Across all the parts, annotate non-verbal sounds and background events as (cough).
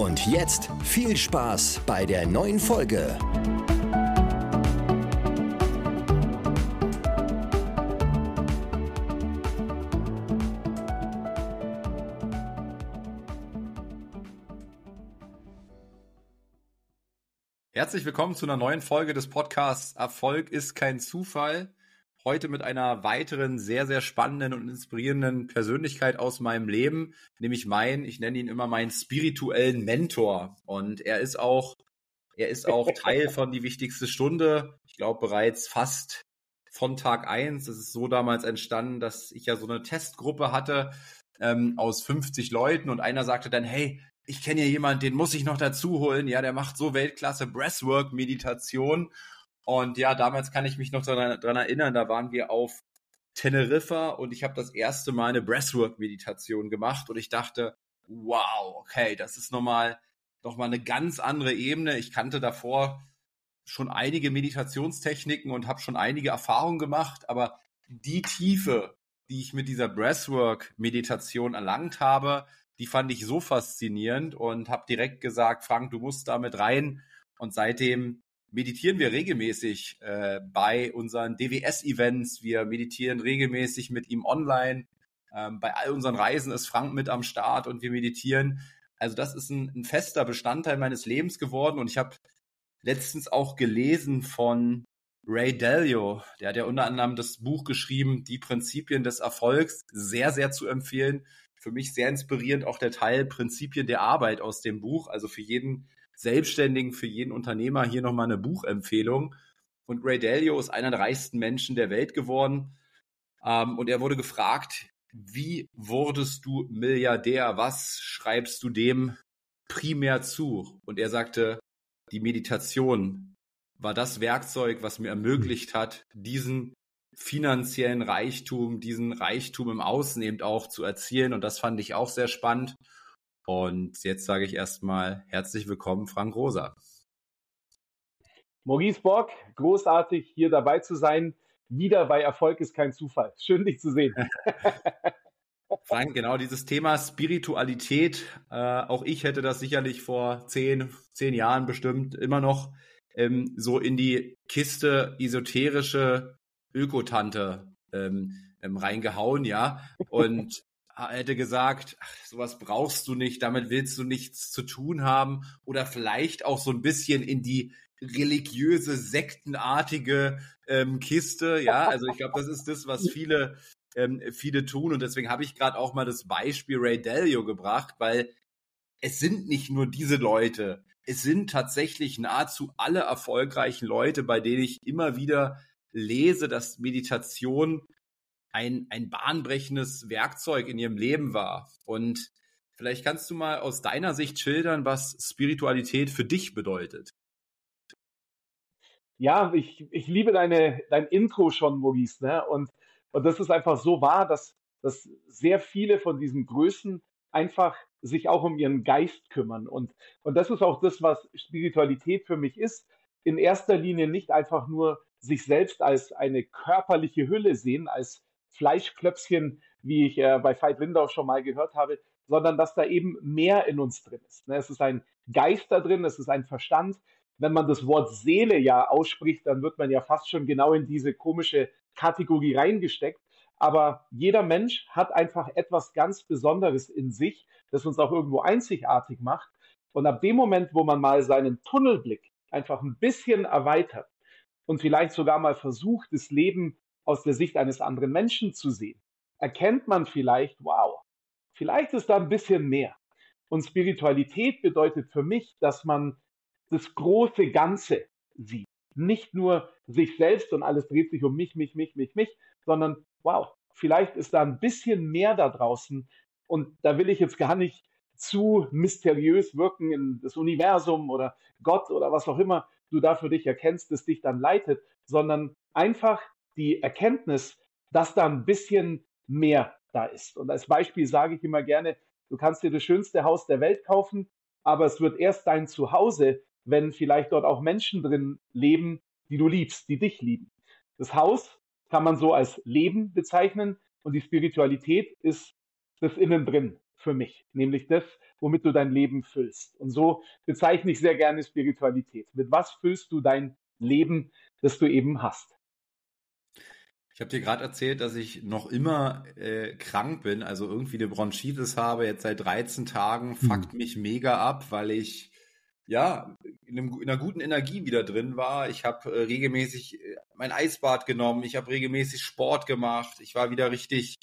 Und jetzt viel Spaß bei der neuen Folge. Herzlich willkommen zu einer neuen Folge des Podcasts Erfolg ist kein Zufall. Heute mit einer weiteren sehr, sehr spannenden und inspirierenden Persönlichkeit aus meinem Leben, nämlich mein, ich nenne ihn immer meinen spirituellen Mentor. Und er ist auch, er ist auch Teil von die wichtigste Stunde. Ich glaube bereits fast von Tag eins. Es ist so damals entstanden, dass ich ja so eine Testgruppe hatte ähm, aus 50 Leuten und einer sagte dann, hey, ich kenne ja jemanden, den muss ich noch dazu holen. Ja, der macht so Weltklasse Breathwork-Meditation. Und ja, damals kann ich mich noch daran, erinnern, da waren wir auf Teneriffa und ich habe das erste Mal eine Breathwork-Meditation gemacht und ich dachte, wow, okay, das ist nochmal noch mal eine ganz andere Ebene. Ich kannte davor schon einige Meditationstechniken und habe schon einige Erfahrungen gemacht, aber die Tiefe, die ich mit dieser Breathwork-Meditation erlangt habe, die fand ich so faszinierend und habe direkt gesagt, Frank, du musst damit rein. Und seitdem meditieren wir regelmäßig äh, bei unseren DWS-Events. Wir meditieren regelmäßig mit ihm online. Ähm, bei all unseren Reisen ist Frank mit am Start und wir meditieren. Also das ist ein, ein fester Bestandteil meines Lebens geworden. Und ich habe letztens auch gelesen von Ray Dalio. Der hat ja unter anderem das Buch geschrieben, Die Prinzipien des Erfolgs. Sehr, sehr zu empfehlen für mich sehr inspirierend auch der Teil Prinzipien der Arbeit aus dem Buch. Also für jeden Selbstständigen, für jeden Unternehmer hier nochmal eine Buchempfehlung. Und Ray Dalio ist einer der reichsten Menschen der Welt geworden. Ähm, und er wurde gefragt, wie wurdest du Milliardär? Was schreibst du dem primär zu? Und er sagte, die Meditation war das Werkzeug, was mir ermöglicht hat, diesen finanziellen Reichtum, diesen Reichtum im Außen eben auch zu erzielen. Und das fand ich auch sehr spannend. Und jetzt sage ich erstmal herzlich willkommen, Frank Rosa. Maurice Bock, großartig hier dabei zu sein. Wieder bei Erfolg ist kein Zufall. Schön, dich zu sehen. (laughs) Frank, genau dieses Thema Spiritualität. Äh, auch ich hätte das sicherlich vor zehn, zehn Jahren bestimmt immer noch ähm, so in die Kiste esoterische Ökotante ähm, ähm, reingehauen, ja, und hätte gesagt, ach, sowas brauchst du nicht, damit willst du nichts zu tun haben. Oder vielleicht auch so ein bisschen in die religiöse, sektenartige ähm, Kiste, ja, also ich glaube, das ist das, was (laughs) viele ähm, viele tun. Und deswegen habe ich gerade auch mal das Beispiel Ray Dalio gebracht, weil es sind nicht nur diese Leute, es sind tatsächlich nahezu alle erfolgreichen Leute, bei denen ich immer wieder lese, dass Meditation ein, ein bahnbrechendes Werkzeug in ihrem Leben war. Und vielleicht kannst du mal aus deiner Sicht schildern, was Spiritualität für dich bedeutet. Ja, ich, ich liebe deine, dein Intro schon, Maurice. Ne? Und, und das ist einfach so wahr, dass, dass sehr viele von diesen Größen einfach sich auch um ihren Geist kümmern. Und, und das ist auch das, was Spiritualität für mich ist. In erster Linie nicht einfach nur sich selbst als eine körperliche Hülle sehen, als Fleischklöpfchen, wie ich äh, bei Veit Lindau schon mal gehört habe, sondern dass da eben mehr in uns drin ist. Ne? Es ist ein Geist da drin, es ist ein Verstand. Wenn man das Wort Seele ja ausspricht, dann wird man ja fast schon genau in diese komische Kategorie reingesteckt. Aber jeder Mensch hat einfach etwas ganz Besonderes in sich, das uns auch irgendwo einzigartig macht. Und ab dem Moment, wo man mal seinen Tunnelblick einfach ein bisschen erweitert, und vielleicht sogar mal versucht, das Leben aus der Sicht eines anderen Menschen zu sehen, erkennt man vielleicht, wow, vielleicht ist da ein bisschen mehr. Und Spiritualität bedeutet für mich, dass man das große Ganze sieht. Nicht nur sich selbst und alles dreht sich um mich, mich, mich, mich, mich, sondern wow, vielleicht ist da ein bisschen mehr da draußen. Und da will ich jetzt gar nicht zu mysteriös wirken in das Universum oder Gott oder was auch immer du da für dich erkennst, das dich dann leitet, sondern einfach die Erkenntnis, dass da ein bisschen mehr da ist. Und als Beispiel sage ich immer gerne, du kannst dir das schönste Haus der Welt kaufen, aber es wird erst dein Zuhause, wenn vielleicht dort auch Menschen drin leben, die du liebst, die dich lieben. Das Haus kann man so als Leben bezeichnen und die Spiritualität ist das Innen drin für mich, nämlich das, womit du dein Leben füllst. Und so bezeichne ich sehr gerne Spiritualität. Mit was füllst du dein Leben, das du eben hast? Ich habe dir gerade erzählt, dass ich noch immer äh, krank bin, also irgendwie eine Bronchitis habe, jetzt seit 13 Tagen, hm. fuckt mich mega ab, weil ich ja in, einem, in einer guten Energie wieder drin war. Ich habe äh, regelmäßig äh, mein Eisbad genommen, ich habe regelmäßig Sport gemacht, ich war wieder richtig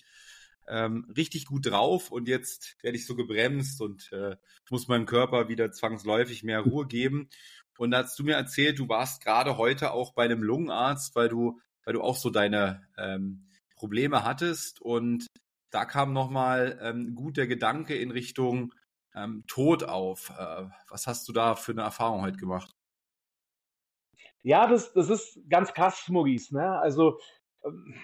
ähm, richtig gut drauf und jetzt werde ich so gebremst und äh, muss meinem Körper wieder zwangsläufig mehr Ruhe geben. Und da hast du mir erzählt, du warst gerade heute auch bei einem Lungenarzt, weil du weil du auch so deine ähm, Probleme hattest und da kam nochmal ähm, gut der Gedanke in Richtung ähm, Tod auf. Äh, was hast du da für eine Erfahrung heute gemacht? Ja, das, das ist ganz krass, Maurice. Ne? Also, ähm,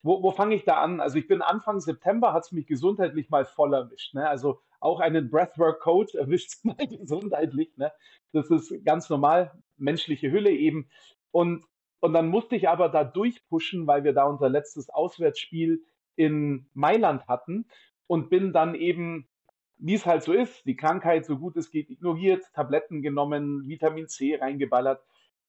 wo, wo fange ich da an? Also, ich bin Anfang September, hat es mich gesundheitlich mal voll erwischt. Ne? Also, auch einen Breathwork-Coach (laughs) erwischt es mal gesundheitlich. Ne? Das ist ganz normal, menschliche Hülle eben. Und und dann musste ich aber da durchpushen, weil wir da unser letztes Auswärtsspiel in Mailand hatten und bin dann eben, wie es halt so ist, die Krankheit so gut es geht ignoriert, Tabletten genommen, Vitamin C reingeballert.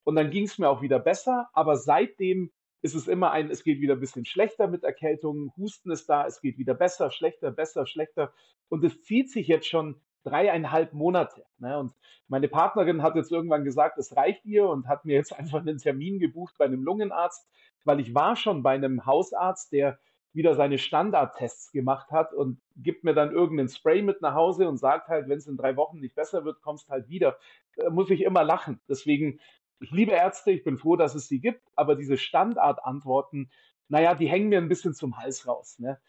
Und dann ging es mir auch wieder besser, aber seitdem ist es immer ein, es geht wieder ein bisschen schlechter mit Erkältungen, Husten ist da, es geht wieder besser, schlechter, besser, schlechter. Und es zieht sich jetzt schon dreieinhalb Monate. Ne? Und meine Partnerin hat jetzt irgendwann gesagt, es reicht ihr und hat mir jetzt (laughs) einfach einen Termin gebucht bei einem Lungenarzt, weil ich war schon bei einem Hausarzt, der wieder seine Standardtests gemacht hat und gibt mir dann irgendeinen Spray mit nach Hause und sagt halt, wenn es in drei Wochen nicht besser wird, kommst halt wieder. Da muss ich immer lachen. Deswegen, ich liebe Ärzte, ich bin froh, dass es sie gibt, aber diese Standardantworten, naja, die hängen mir ein bisschen zum Hals raus. Ne?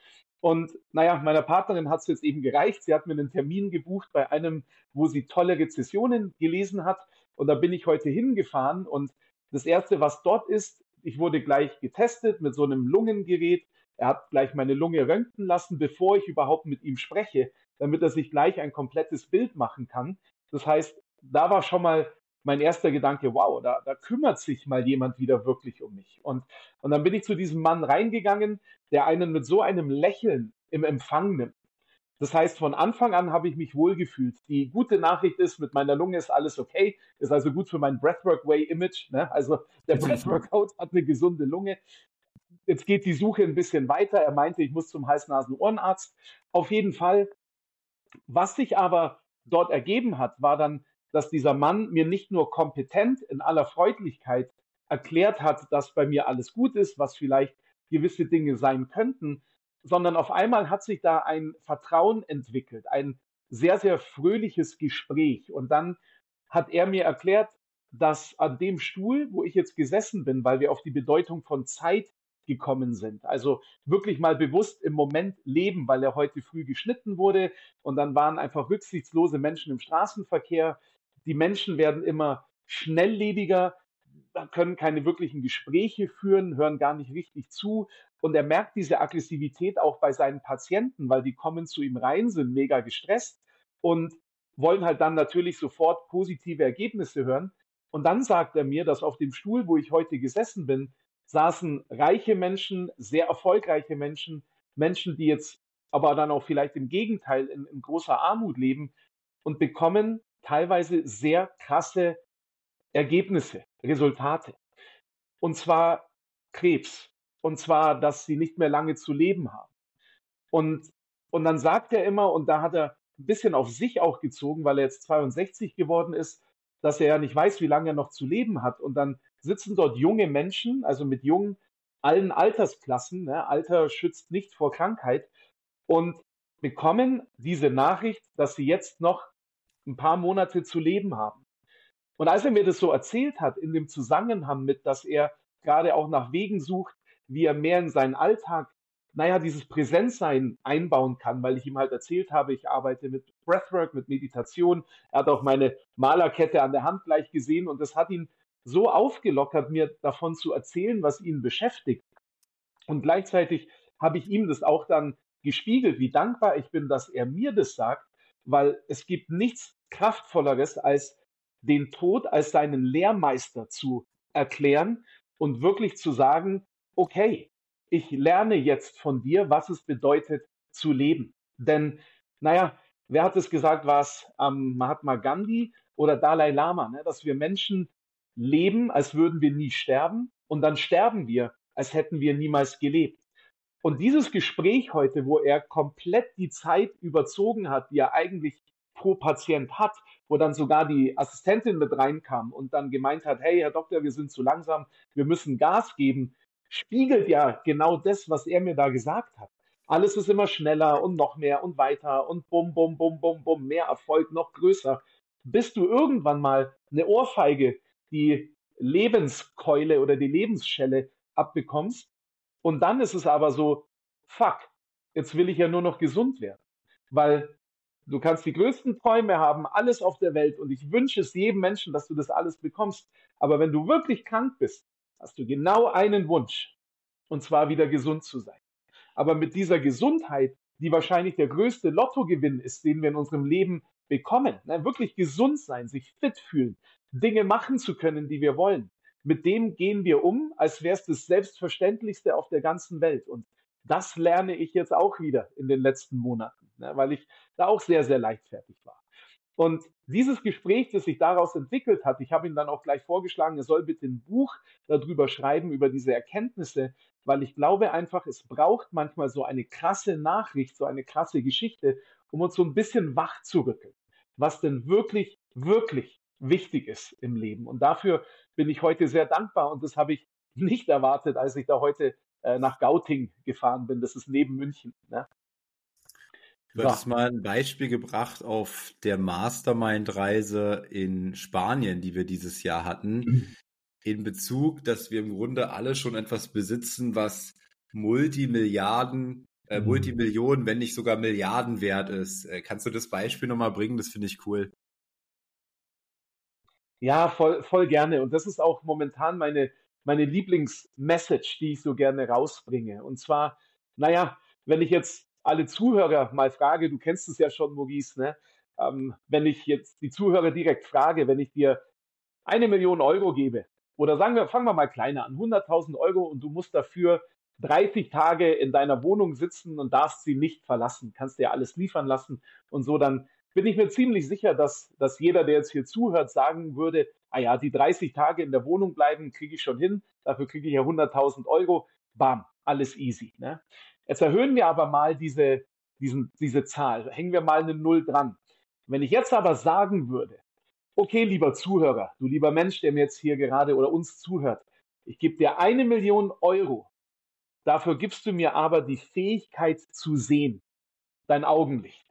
Und naja, meiner Partnerin hat es jetzt eben gereicht. Sie hat mir einen Termin gebucht bei einem, wo sie tolle Rezessionen gelesen hat. Und da bin ich heute hingefahren. Und das Erste, was dort ist, ich wurde gleich getestet mit so einem Lungengerät. Er hat gleich meine Lunge röntgen lassen, bevor ich überhaupt mit ihm spreche, damit er sich gleich ein komplettes Bild machen kann. Das heißt, da war schon mal mein erster Gedanke, wow, da, da kümmert sich mal jemand wieder wirklich um mich. Und, und dann bin ich zu diesem Mann reingegangen, der einen mit so einem Lächeln im Empfang nimmt. Das heißt, von Anfang an habe ich mich wohlgefühlt. Die gute Nachricht ist, mit meiner Lunge ist alles okay, ist also gut für mein Breathwork Way Image. Ne? Also der Breathworkout hat eine gesunde Lunge. Jetzt geht die Suche ein bisschen weiter. Er meinte, ich muss zum Hals-Nasen-Ohrenarzt. Auf jeden Fall. Was sich aber dort ergeben hat, war dann dass dieser Mann mir nicht nur kompetent in aller Freundlichkeit erklärt hat, dass bei mir alles gut ist, was vielleicht gewisse Dinge sein könnten, sondern auf einmal hat sich da ein Vertrauen entwickelt, ein sehr, sehr fröhliches Gespräch. Und dann hat er mir erklärt, dass an dem Stuhl, wo ich jetzt gesessen bin, weil wir auf die Bedeutung von Zeit gekommen sind. Also wirklich mal bewusst im Moment leben, weil er heute früh geschnitten wurde und dann waren einfach rücksichtslose Menschen im Straßenverkehr die Menschen werden immer schnelllebiger, können keine wirklichen Gespräche führen, hören gar nicht richtig zu. Und er merkt diese Aggressivität auch bei seinen Patienten, weil die kommen zu ihm rein, sind mega gestresst und wollen halt dann natürlich sofort positive Ergebnisse hören. Und dann sagt er mir, dass auf dem Stuhl, wo ich heute gesessen bin, saßen reiche Menschen, sehr erfolgreiche Menschen, Menschen, die jetzt aber dann auch vielleicht im Gegenteil in, in großer Armut leben und bekommen teilweise sehr krasse Ergebnisse, Resultate. Und zwar Krebs. Und zwar, dass sie nicht mehr lange zu leben haben. Und, und dann sagt er immer, und da hat er ein bisschen auf sich auch gezogen, weil er jetzt 62 geworden ist, dass er ja nicht weiß, wie lange er noch zu leben hat. Und dann sitzen dort junge Menschen, also mit jungen, allen Altersklassen, ne? Alter schützt nicht vor Krankheit, und bekommen diese Nachricht, dass sie jetzt noch ein paar Monate zu leben haben. Und als er mir das so erzählt hat, in dem Zusammenhang mit, dass er gerade auch nach Wegen sucht, wie er mehr in seinen Alltag naja, dieses Präsenzsein einbauen kann, weil ich ihm halt erzählt habe, ich arbeite mit Breathwork, mit Meditation. Er hat auch meine Malerkette an der Hand gleich gesehen und das hat ihn so aufgelockert, mir davon zu erzählen, was ihn beschäftigt. Und gleichzeitig habe ich ihm das auch dann gespiegelt, wie dankbar ich bin, dass er mir das sagt, weil es gibt nichts Kraftvolleres, als den Tod als seinen Lehrmeister zu erklären und wirklich zu sagen, okay, ich lerne jetzt von dir, was es bedeutet zu leben. Denn, naja, wer hat es gesagt, war es ähm, Mahatma Gandhi oder Dalai Lama, ne? dass wir Menschen leben, als würden wir nie sterben und dann sterben wir, als hätten wir niemals gelebt. Und dieses Gespräch heute, wo er komplett die Zeit überzogen hat, die er eigentlich pro Patient hat, wo dann sogar die Assistentin mit reinkam und dann gemeint hat, hey, Herr Doktor, wir sind zu langsam, wir müssen Gas geben, spiegelt ja genau das, was er mir da gesagt hat. Alles ist immer schneller und noch mehr und weiter und bum, bum, bum, bum, bum, mehr Erfolg, noch größer, bis du irgendwann mal eine Ohrfeige, die Lebenskeule oder die Lebensschelle abbekommst und dann ist es aber so, fuck, jetzt will ich ja nur noch gesund werden. Weil du kannst die größten Träume haben, alles auf der Welt. Und ich wünsche es jedem Menschen, dass du das alles bekommst. Aber wenn du wirklich krank bist, hast du genau einen Wunsch. Und zwar wieder gesund zu sein. Aber mit dieser Gesundheit, die wahrscheinlich der größte Lottogewinn ist, den wir in unserem Leben bekommen, ne, wirklich gesund sein, sich fit fühlen, Dinge machen zu können, die wir wollen, mit dem gehen wir um, als wäre es das Selbstverständlichste auf der ganzen Welt. Und das lerne ich jetzt auch wieder in den letzten Monaten, ne, weil ich da auch sehr, sehr leichtfertig war. Und dieses Gespräch, das sich daraus entwickelt hat, ich habe ihm dann auch gleich vorgeschlagen, er soll bitte ein Buch darüber schreiben, über diese Erkenntnisse, weil ich glaube einfach, es braucht manchmal so eine krasse Nachricht, so eine krasse Geschichte, um uns so ein bisschen wach zu rütteln, was denn wirklich, wirklich wichtig ist im Leben. Und dafür bin ich heute sehr dankbar und das habe ich (laughs) nicht erwartet, als ich da heute äh, nach Gauting gefahren bin. Das ist neben München. Ne? Du hast mal ein Beispiel gebracht auf der Mastermind-Reise in Spanien, die wir dieses Jahr hatten, mhm. in Bezug, dass wir im Grunde alle schon etwas besitzen, was Multimilliarden, äh, mhm. Multimillionen, wenn nicht sogar Milliarden wert ist. Äh, kannst du das Beispiel nochmal bringen? Das finde ich cool. Ja, voll, voll gerne. Und das ist auch momentan meine, meine Lieblingsmessage, die ich so gerne rausbringe. Und zwar, naja, wenn ich jetzt alle Zuhörer mal frage, du kennst es ja schon, Maurice, ne? Ähm, wenn ich jetzt die Zuhörer direkt frage, wenn ich dir eine Million Euro gebe, oder sagen wir, fangen wir mal kleiner an, 100.000 Euro und du musst dafür 30 Tage in deiner Wohnung sitzen und darfst sie nicht verlassen, kannst dir alles liefern lassen und so, dann bin ich mir ziemlich sicher, dass, dass jeder, der jetzt hier zuhört, sagen würde, ah ja, die 30 Tage in der Wohnung bleiben, kriege ich schon hin, dafür kriege ich ja 100.000 Euro, bam, alles easy. Ne? Jetzt erhöhen wir aber mal diese, diesen, diese Zahl, hängen wir mal eine Null dran. Wenn ich jetzt aber sagen würde, okay, lieber Zuhörer, du lieber Mensch, der mir jetzt hier gerade oder uns zuhört, ich gebe dir eine Million Euro, dafür gibst du mir aber die Fähigkeit zu sehen, dein Augenlicht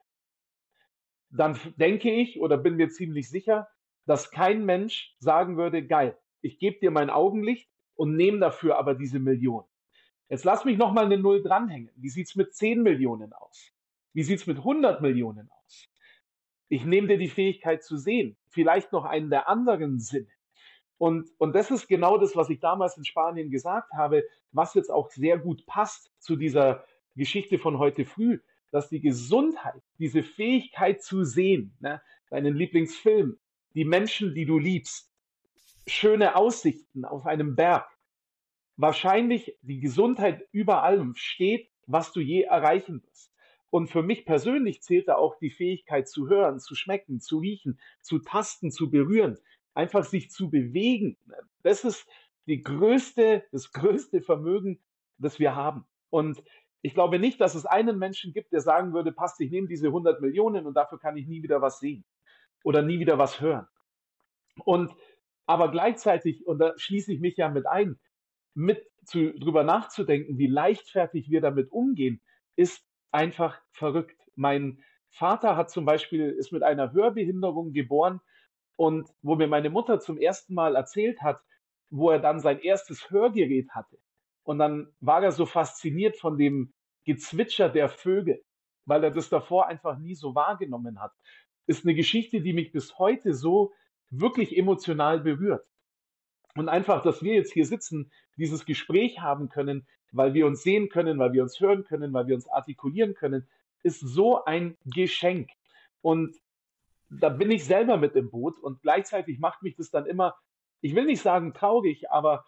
dann denke ich oder bin mir ziemlich sicher, dass kein Mensch sagen würde, geil, ich gebe dir mein Augenlicht und nehme dafür aber diese Million. Jetzt lass mich nochmal eine Null dranhängen. Wie sieht's mit 10 Millionen aus? Wie sieht's mit 100 Millionen aus? Ich nehme dir die Fähigkeit zu sehen, vielleicht noch einen der anderen Sinne. Und, und das ist genau das, was ich damals in Spanien gesagt habe, was jetzt auch sehr gut passt zu dieser Geschichte von heute früh dass die Gesundheit, diese Fähigkeit zu sehen, ne, deinen Lieblingsfilm, die Menschen, die du liebst, schöne Aussichten auf einem Berg, wahrscheinlich die Gesundheit über allem steht, was du je erreichen wirst. Und für mich persönlich zählt da auch die Fähigkeit zu hören, zu schmecken, zu riechen, zu tasten, zu berühren, einfach sich zu bewegen. Das ist die größte, das größte Vermögen, das wir haben. Und ich glaube nicht, dass es einen Menschen gibt, der sagen würde, passt, ich nehme diese 100 Millionen und dafür kann ich nie wieder was sehen oder nie wieder was hören. Und aber gleichzeitig, und da schließe ich mich ja mit ein, mit zu, drüber nachzudenken, wie leichtfertig wir damit umgehen, ist einfach verrückt. Mein Vater hat zum Beispiel, ist mit einer Hörbehinderung geboren und wo mir meine Mutter zum ersten Mal erzählt hat, wo er dann sein erstes Hörgerät hatte, und dann war er so fasziniert von dem Gezwitscher der Vögel, weil er das davor einfach nie so wahrgenommen hat. Ist eine Geschichte, die mich bis heute so wirklich emotional berührt. Und einfach, dass wir jetzt hier sitzen, dieses Gespräch haben können, weil wir uns sehen können, weil wir uns hören können, weil wir uns artikulieren können, ist so ein Geschenk. Und da bin ich selber mit im Boot und gleichzeitig macht mich das dann immer, ich will nicht sagen traurig, aber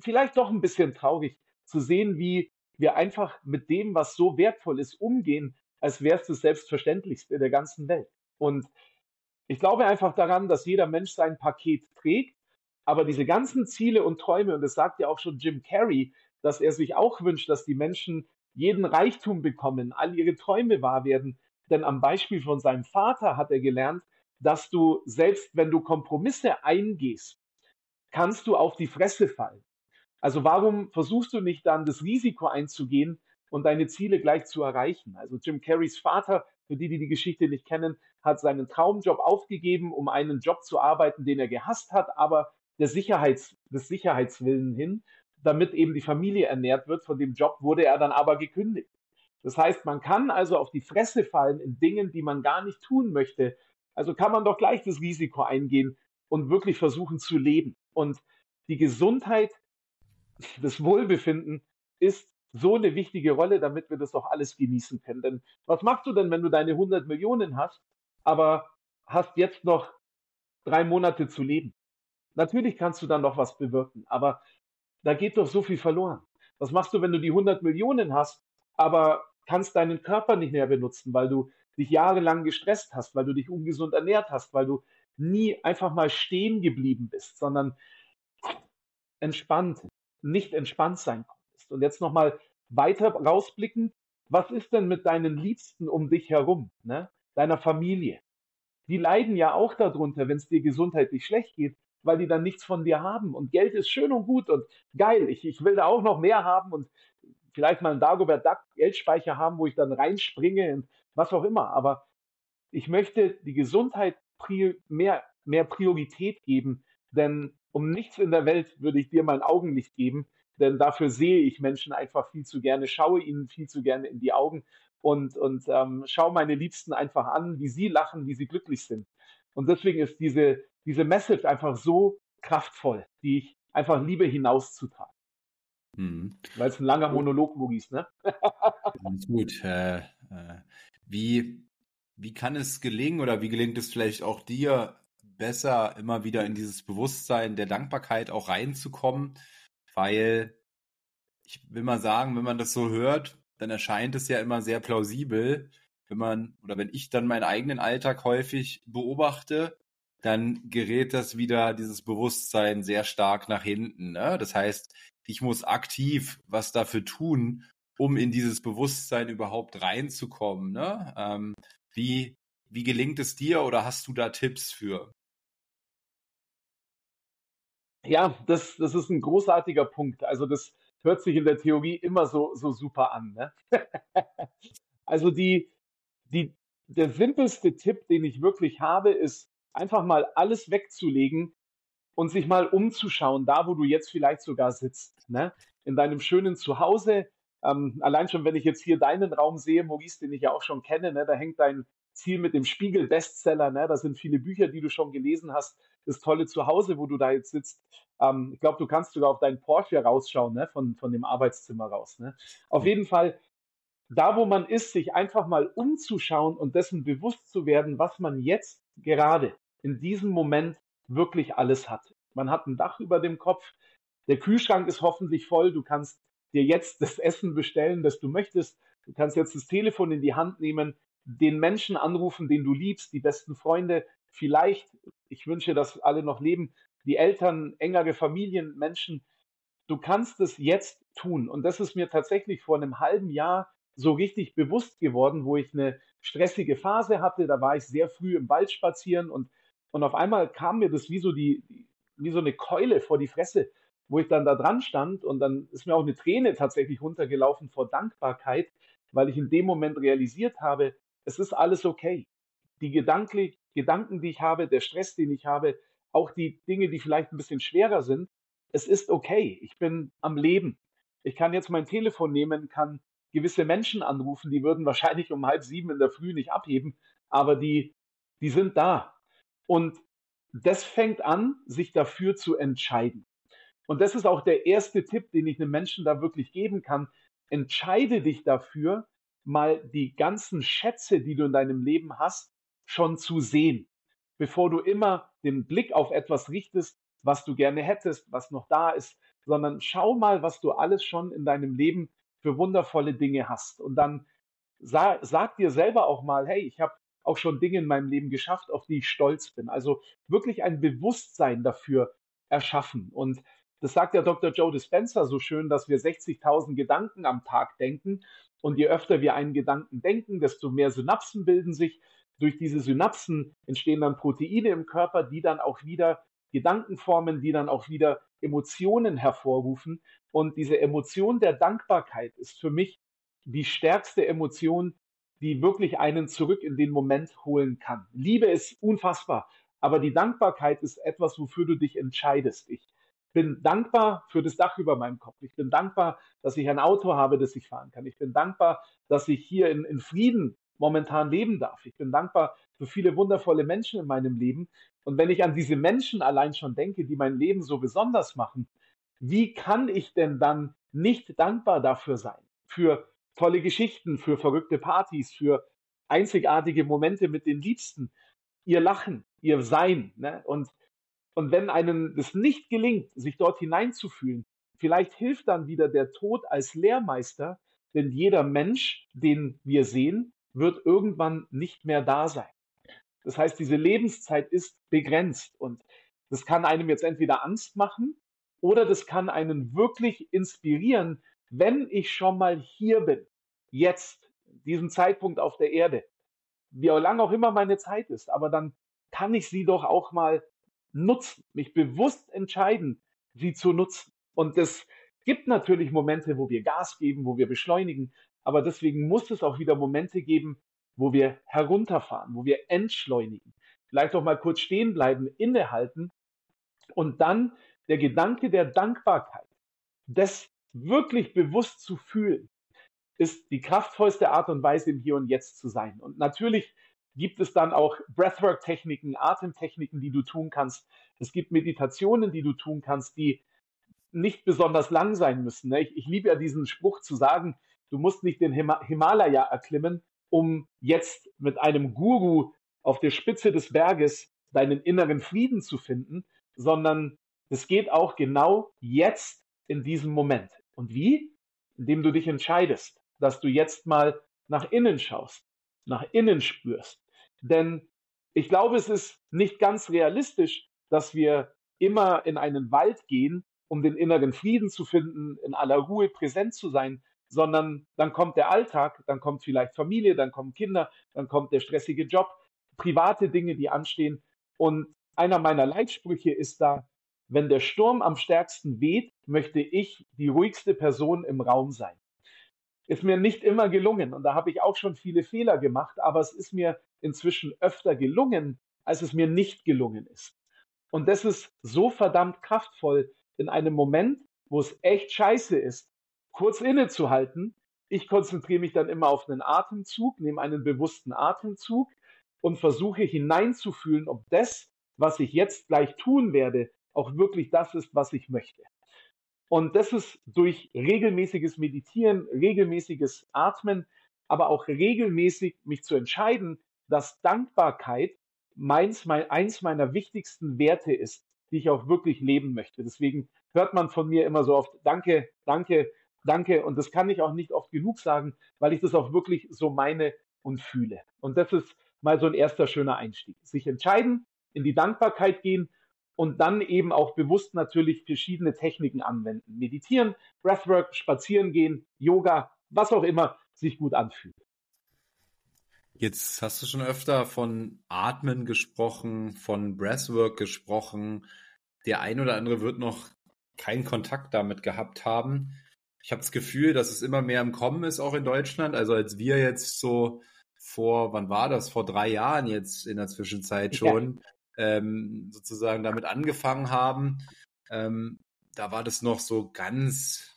vielleicht doch ein bisschen traurig zu sehen, wie wir einfach mit dem, was so wertvoll ist, umgehen, als wäre es das Selbstverständlichste der ganzen Welt. Und ich glaube einfach daran, dass jeder Mensch sein Paket trägt, aber diese ganzen Ziele und Träume, und das sagt ja auch schon Jim Carrey, dass er sich auch wünscht, dass die Menschen jeden Reichtum bekommen, all ihre Träume wahr werden. Denn am Beispiel von seinem Vater hat er gelernt, dass du selbst wenn du Kompromisse eingehst, kannst du auf die Fresse fallen. Also warum versuchst du nicht dann das Risiko einzugehen und deine Ziele gleich zu erreichen? Also Jim Carreys Vater, für die, die die Geschichte nicht kennen, hat seinen Traumjob aufgegeben, um einen Job zu arbeiten, den er gehasst hat, aber der Sicherheits, des Sicherheitswillen hin damit eben die Familie ernährt wird. Von dem Job wurde er dann aber gekündigt. Das heißt, man kann also auf die Fresse fallen in Dingen, die man gar nicht tun möchte. Also kann man doch gleich das Risiko eingehen und wirklich versuchen zu leben. Und die Gesundheit, das Wohlbefinden ist so eine wichtige Rolle, damit wir das doch alles genießen können. Denn was machst du denn, wenn du deine 100 Millionen hast, aber hast jetzt noch drei Monate zu leben? Natürlich kannst du dann noch was bewirken, aber da geht doch so viel verloren. Was machst du, wenn du die 100 Millionen hast, aber kannst deinen Körper nicht mehr benutzen, weil du dich jahrelang gestresst hast, weil du dich ungesund ernährt hast, weil du nie einfach mal stehen geblieben bist, sondern entspannt, nicht entspannt sein konntest. Und jetzt nochmal weiter rausblicken, was ist denn mit deinen Liebsten um dich herum, ne? deiner Familie? Die leiden ja auch darunter, wenn es dir gesundheitlich schlecht geht, weil die dann nichts von dir haben. Und Geld ist schön und gut und geil. Ich, ich will da auch noch mehr haben und vielleicht mal einen Dagobert Duck Geldspeicher haben, wo ich dann reinspringe und was auch immer. Aber ich möchte die Gesundheit mehr, mehr Priorität geben, denn um nichts in der Welt würde ich dir mein Augenlicht geben, denn dafür sehe ich Menschen einfach viel zu gerne, schaue ihnen viel zu gerne in die Augen und, und ähm, schaue meine Liebsten einfach an, wie sie lachen, wie sie glücklich sind. Und deswegen ist diese, diese Message einfach so kraftvoll, die ich einfach liebe hinauszutragen. Mhm. Weil es ein langer Monolog, Maurice, ne? (laughs) Ganz gut. Äh, äh, wie, wie kann es gelingen oder wie gelingt es vielleicht auch dir, besser immer wieder in dieses Bewusstsein der Dankbarkeit auch reinzukommen? Weil ich will mal sagen, wenn man das so hört, dann erscheint es ja immer sehr plausibel, wenn man oder wenn ich dann meinen eigenen Alltag häufig beobachte, dann gerät das wieder, dieses Bewusstsein sehr stark nach hinten. Ne? Das heißt, ich muss aktiv was dafür tun, um in dieses Bewusstsein überhaupt reinzukommen. Ne? Ähm, wie, wie gelingt es dir oder hast du da Tipps für? Ja, das, das ist ein großartiger Punkt. Also das hört sich in der Theorie immer so, so super an. Ne? (laughs) also die, die, der simpelste Tipp, den ich wirklich habe, ist, einfach mal alles wegzulegen und sich mal umzuschauen, da wo du jetzt vielleicht sogar sitzt, ne? in deinem schönen Zuhause. Ähm, allein schon, wenn ich jetzt hier deinen Raum sehe, Maurice, den ich ja auch schon kenne, ne? da hängt dein Ziel mit dem Spiegel-Bestseller, ne? da sind viele Bücher, die du schon gelesen hast, das tolle Zuhause, wo du da jetzt sitzt. Ähm, ich glaube, du kannst sogar auf deinen Porsche rausschauen, ne? von, von dem Arbeitszimmer raus. Ne? Auf jeden Fall, da wo man ist, sich einfach mal umzuschauen und dessen bewusst zu werden, was man jetzt gerade in diesem Moment wirklich alles hat. Man hat ein Dach über dem Kopf, der Kühlschrank ist hoffentlich voll, du kannst dir jetzt das Essen bestellen, das du möchtest, du kannst jetzt das Telefon in die Hand nehmen, den Menschen anrufen, den du liebst, die besten Freunde, vielleicht, ich wünsche, dass alle noch leben, die Eltern, engere Familien, Menschen. Du kannst es jetzt tun. Und das ist mir tatsächlich vor einem halben Jahr so richtig bewusst geworden, wo ich eine stressige Phase hatte. Da war ich sehr früh im Wald spazieren und und auf einmal kam mir das wie so die, wie so eine Keule vor die Fresse, wo ich dann da dran stand und dann ist mir auch eine Träne tatsächlich runtergelaufen vor Dankbarkeit, weil ich in dem Moment realisiert habe, es ist alles okay. Die Gedankli Gedanken, die ich habe, der Stress, den ich habe, auch die Dinge, die vielleicht ein bisschen schwerer sind, es ist okay. Ich bin am Leben. Ich kann jetzt mein Telefon nehmen, kann gewisse Menschen anrufen, die würden wahrscheinlich um halb sieben in der Früh nicht abheben, aber die, die sind da. Und das fängt an, sich dafür zu entscheiden. Und das ist auch der erste Tipp, den ich einem Menschen da wirklich geben kann. Entscheide dich dafür, mal die ganzen Schätze, die du in deinem Leben hast, schon zu sehen, bevor du immer den Blick auf etwas richtest, was du gerne hättest, was noch da ist, sondern schau mal, was du alles schon in deinem Leben für wundervolle Dinge hast. Und dann sag, sag dir selber auch mal, hey, ich habe auch schon Dinge in meinem Leben geschafft, auf die ich stolz bin. Also wirklich ein Bewusstsein dafür erschaffen. Und das sagt ja Dr. Joe Dispenza so schön, dass wir 60.000 Gedanken am Tag denken. Und je öfter wir einen Gedanken denken, desto mehr Synapsen bilden sich. Durch diese Synapsen entstehen dann Proteine im Körper, die dann auch wieder Gedanken formen, die dann auch wieder Emotionen hervorrufen. Und diese Emotion der Dankbarkeit ist für mich die stärkste Emotion, die wirklich einen zurück in den Moment holen kann. Liebe ist unfassbar, aber die Dankbarkeit ist etwas, wofür du dich entscheidest. Ich bin dankbar für das Dach über meinem Kopf. Ich bin dankbar, dass ich ein Auto habe, das ich fahren kann. Ich bin dankbar, dass ich hier in, in Frieden momentan leben darf. Ich bin dankbar für viele wundervolle Menschen in meinem Leben. Und wenn ich an diese Menschen allein schon denke, die mein Leben so besonders machen, wie kann ich denn dann nicht dankbar dafür sein? Für tolle Geschichten, für verrückte Partys, für einzigartige Momente mit den Liebsten, ihr Lachen, ihr Sein. Ne? Und, und wenn einem das nicht gelingt, sich dort hineinzufühlen, vielleicht hilft dann wieder der Tod als Lehrmeister, denn jeder Mensch, den wir sehen, wird irgendwann nicht mehr da sein. Das heißt, diese Lebenszeit ist begrenzt und das kann einem jetzt entweder Angst machen oder das kann einen wirklich inspirieren, wenn ich schon mal hier bin, jetzt, diesen Zeitpunkt auf der Erde, wie lang auch immer meine Zeit ist, aber dann kann ich sie doch auch mal nutzen, mich bewusst entscheiden, sie zu nutzen. Und es gibt natürlich Momente, wo wir Gas geben, wo wir beschleunigen, aber deswegen muss es auch wieder Momente geben, wo wir herunterfahren, wo wir entschleunigen, vielleicht auch mal kurz stehen bleiben, innehalten und dann der Gedanke der Dankbarkeit, das wirklich bewusst zu fühlen, ist die kraftvollste Art und Weise, im Hier und Jetzt zu sein. Und natürlich gibt es dann auch Breathwork-Techniken, Atemtechniken, die du tun kannst. Es gibt Meditationen, die du tun kannst, die nicht besonders lang sein müssen. Ne? Ich, ich liebe ja diesen Spruch zu sagen, du musst nicht den Himalaya erklimmen, um jetzt mit einem Guru auf der Spitze des Berges deinen inneren Frieden zu finden, sondern es geht auch genau jetzt in diesem Moment. Und wie? Indem du dich entscheidest, dass du jetzt mal nach innen schaust, nach innen spürst. Denn ich glaube, es ist nicht ganz realistisch, dass wir immer in einen Wald gehen, um den inneren Frieden zu finden, in aller Ruhe präsent zu sein, sondern dann kommt der Alltag, dann kommt vielleicht Familie, dann kommen Kinder, dann kommt der stressige Job, private Dinge, die anstehen. Und einer meiner Leitsprüche ist da, wenn der Sturm am stärksten weht, möchte ich die ruhigste Person im Raum sein. Ist mir nicht immer gelungen und da habe ich auch schon viele Fehler gemacht, aber es ist mir inzwischen öfter gelungen, als es mir nicht gelungen ist. Und das ist so verdammt kraftvoll in einem Moment, wo es echt scheiße ist, kurz innezuhalten. Ich konzentriere mich dann immer auf einen Atemzug, nehme einen bewussten Atemzug und versuche hineinzufühlen, ob das, was ich jetzt gleich tun werde, auch wirklich das ist, was ich möchte. Und das ist durch regelmäßiges Meditieren, regelmäßiges Atmen, aber auch regelmäßig mich zu entscheiden, dass Dankbarkeit meins, mein, eins meiner wichtigsten Werte ist, die ich auch wirklich leben möchte. Deswegen hört man von mir immer so oft, danke, danke, danke. Und das kann ich auch nicht oft genug sagen, weil ich das auch wirklich so meine und fühle. Und das ist mal so ein erster schöner Einstieg. Sich entscheiden, in die Dankbarkeit gehen und dann eben auch bewusst natürlich verschiedene Techniken anwenden. Meditieren, Breathwork, spazieren gehen, Yoga, was auch immer sich gut anfühlt. Jetzt hast du schon öfter von Atmen gesprochen, von Breathwork gesprochen. Der ein oder andere wird noch keinen Kontakt damit gehabt haben. Ich habe das Gefühl, dass es immer mehr im Kommen ist, auch in Deutschland. Also als wir jetzt so vor, wann war das? Vor drei Jahren jetzt in der Zwischenzeit schon, ähm, sozusagen damit angefangen haben. Ähm, da war das noch so ganz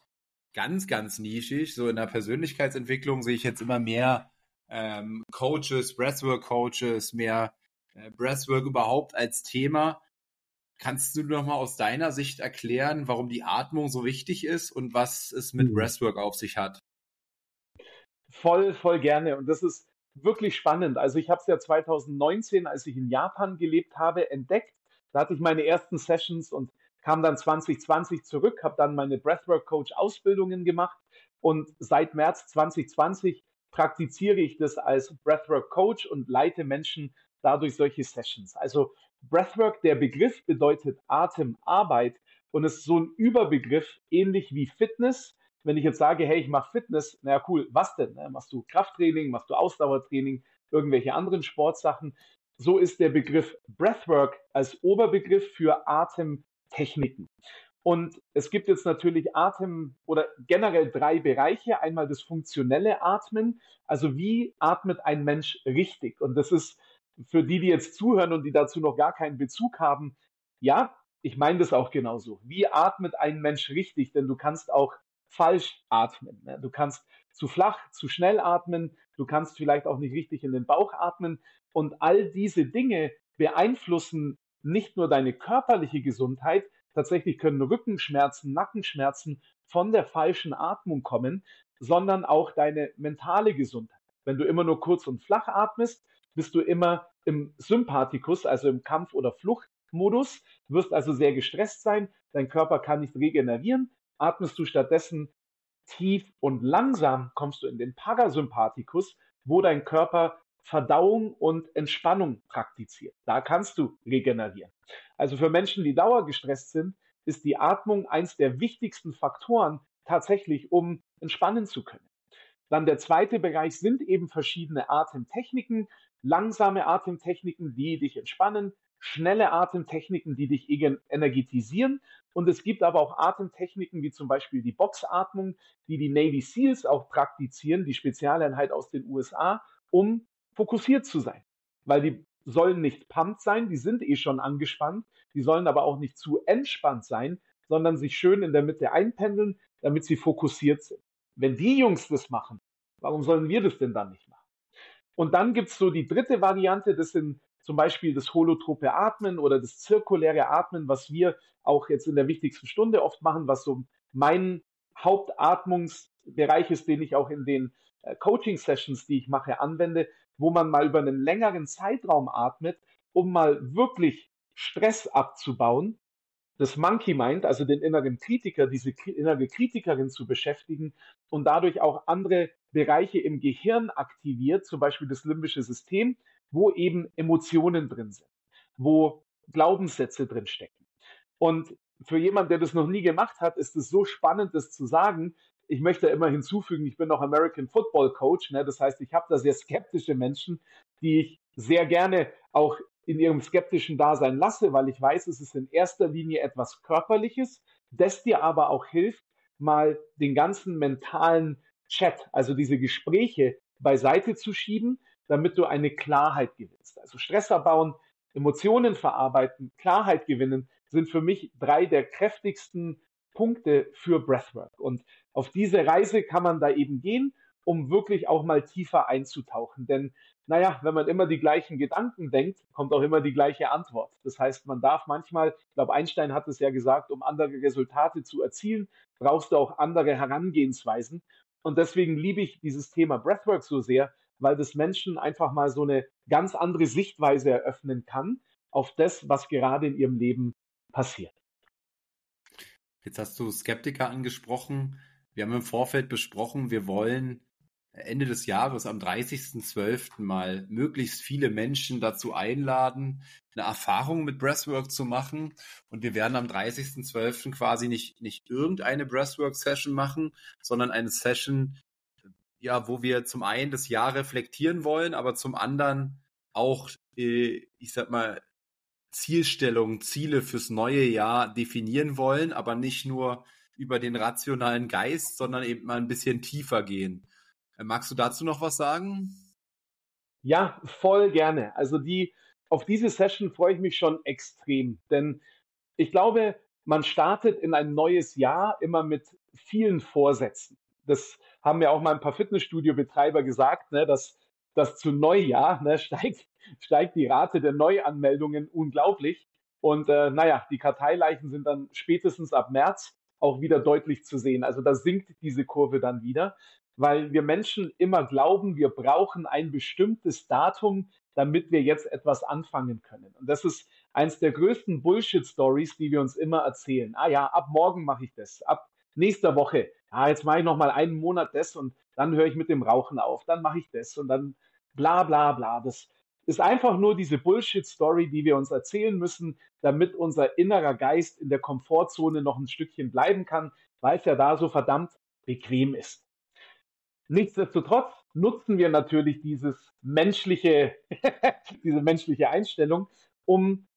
ganz, ganz nischig. So in der Persönlichkeitsentwicklung sehe ich jetzt immer mehr ähm, Coaches, Breathwork-Coaches, mehr äh, Breathwork überhaupt als Thema. Kannst du noch mal aus deiner Sicht erklären, warum die Atmung so wichtig ist und was es mit mhm. Breathwork auf sich hat? Voll, voll gerne. Und das ist wirklich spannend. Also ich habe es ja 2019, als ich in Japan gelebt habe, entdeckt. Da hatte ich meine ersten Sessions und kam dann 2020 zurück, habe dann meine Breathwork Coach Ausbildungen gemacht und seit März 2020 praktiziere ich das als Breathwork Coach und leite Menschen dadurch solche Sessions. Also Breathwork, der Begriff bedeutet Atemarbeit und ist so ein Überbegriff, ähnlich wie Fitness. Wenn ich jetzt sage, hey, ich mache Fitness, naja, cool, was denn? Ne? Machst du Krafttraining, machst du Ausdauertraining, irgendwelche anderen Sportsachen? So ist der Begriff Breathwork als Oberbegriff für Atemtechniken. Und es gibt jetzt natürlich Atem oder generell drei Bereiche. Einmal das funktionelle Atmen. Also wie atmet ein Mensch richtig? Und das ist für die, die jetzt zuhören und die dazu noch gar keinen Bezug haben. Ja, ich meine das auch genauso. Wie atmet ein Mensch richtig? Denn du kannst auch falsch atmen. Ne? Du kannst zu flach, zu schnell atmen. Du kannst vielleicht auch nicht richtig in den Bauch atmen. Und all diese Dinge beeinflussen nicht nur deine körperliche Gesundheit, tatsächlich können Rückenschmerzen, Nackenschmerzen von der falschen Atmung kommen, sondern auch deine mentale Gesundheit. Wenn du immer nur kurz und flach atmest, bist du immer im Sympathikus, also im Kampf- oder Fluchtmodus, wirst also sehr gestresst sein, dein Körper kann nicht regenerieren. Atmest du stattdessen tief und langsam, kommst du in den Parasympathikus, wo dein Körper Verdauung und Entspannung praktiziert. Da kannst du regenerieren. Also für Menschen, die dauergestresst sind, ist die Atmung eins der wichtigsten Faktoren tatsächlich, um entspannen zu können. Dann der zweite Bereich sind eben verschiedene Atemtechniken, langsame Atemtechniken, die dich entspannen, schnelle Atemtechniken, die dich energetisieren. Und es gibt aber auch Atemtechniken wie zum Beispiel die Boxatmung, die die Navy SEALs auch praktizieren, die Spezialeinheit aus den USA, um fokussiert zu sein. Weil die sollen nicht pumped sein, die sind eh schon angespannt, die sollen aber auch nicht zu entspannt sein, sondern sich schön in der Mitte einpendeln, damit sie fokussiert sind. Wenn die Jungs das machen, warum sollen wir das denn dann nicht machen? Und dann gibt's so die dritte Variante, das sind zum Beispiel das holotrope Atmen oder das zirkuläre Atmen, was wir auch jetzt in der wichtigsten Stunde oft machen, was so mein Hauptatmungsbereich ist, den ich auch in den äh, Coaching-Sessions, die ich mache, anwende, wo man mal über einen längeren Zeitraum atmet, um mal wirklich Stress abzubauen, das Monkey Mind, also den inneren Kritiker, diese innere Kritikerin zu beschäftigen und dadurch auch andere Bereiche im Gehirn aktiviert, zum Beispiel das limbische System, wo eben Emotionen drin sind, wo Glaubenssätze drin stecken. Und für jemand, der das noch nie gemacht hat, ist es so spannend, das zu sagen, ich möchte immer hinzufügen, ich bin auch American Football Coach. Ne? Das heißt, ich habe da sehr skeptische Menschen, die ich sehr gerne auch in ihrem skeptischen Dasein lasse, weil ich weiß, es ist in erster Linie etwas Körperliches, das dir aber auch hilft, mal den ganzen mentalen Chat, also diese Gespräche beiseite zu schieben, damit du eine Klarheit gewinnst. Also Stress abbauen, Emotionen verarbeiten, Klarheit gewinnen, sind für mich drei der kräftigsten Punkte für Breathwork. Und auf diese Reise kann man da eben gehen, um wirklich auch mal tiefer einzutauchen. Denn, naja, wenn man immer die gleichen Gedanken denkt, kommt auch immer die gleiche Antwort. Das heißt, man darf manchmal, ich glaube, Einstein hat es ja gesagt, um andere Resultate zu erzielen, brauchst du auch andere Herangehensweisen. Und deswegen liebe ich dieses Thema Breathwork so sehr, weil das Menschen einfach mal so eine ganz andere Sichtweise eröffnen kann auf das, was gerade in ihrem Leben passiert. Jetzt hast du Skeptiker angesprochen. Wir haben im Vorfeld besprochen, wir wollen Ende des Jahres am 30.12. mal möglichst viele Menschen dazu einladen, eine Erfahrung mit Breathwork zu machen. Und wir werden am 30.12. quasi nicht, nicht irgendeine Breathwork-Session machen, sondern eine Session, ja, wo wir zum einen das Jahr reflektieren wollen, aber zum anderen auch, äh, ich sag mal, Zielstellungen, Ziele fürs neue Jahr definieren wollen, aber nicht nur über den rationalen Geist, sondern eben mal ein bisschen tiefer gehen. Äh, magst du dazu noch was sagen? Ja, voll gerne. Also die, auf diese Session freue ich mich schon extrem, denn ich glaube, man startet in ein neues Jahr immer mit vielen Vorsätzen. Das haben ja auch mal ein paar Fitnessstudio-Betreiber gesagt, ne, dass, dass zu Neujahr ne, (laughs) steigt, steigt die Rate der Neuanmeldungen unglaublich. Und äh, naja, die Karteileichen sind dann spätestens ab März auch wieder deutlich zu sehen. Also da sinkt diese Kurve dann wieder, weil wir Menschen immer glauben, wir brauchen ein bestimmtes Datum, damit wir jetzt etwas anfangen können. Und das ist eins der größten Bullshit-Stories, die wir uns immer erzählen. Ah ja, ab morgen mache ich das, ab nächster Woche. Ja, jetzt mache ich noch mal einen Monat das und dann höre ich mit dem Rauchen auf, dann mache ich das und dann bla bla bla. Das ist einfach nur diese Bullshit-Story, die wir uns erzählen müssen, damit unser innerer Geist in der Komfortzone noch ein Stückchen bleiben kann, weil es ja da so verdammt bequem ist. Nichtsdestotrotz nutzen wir natürlich dieses menschliche, (laughs) diese menschliche Einstellung, um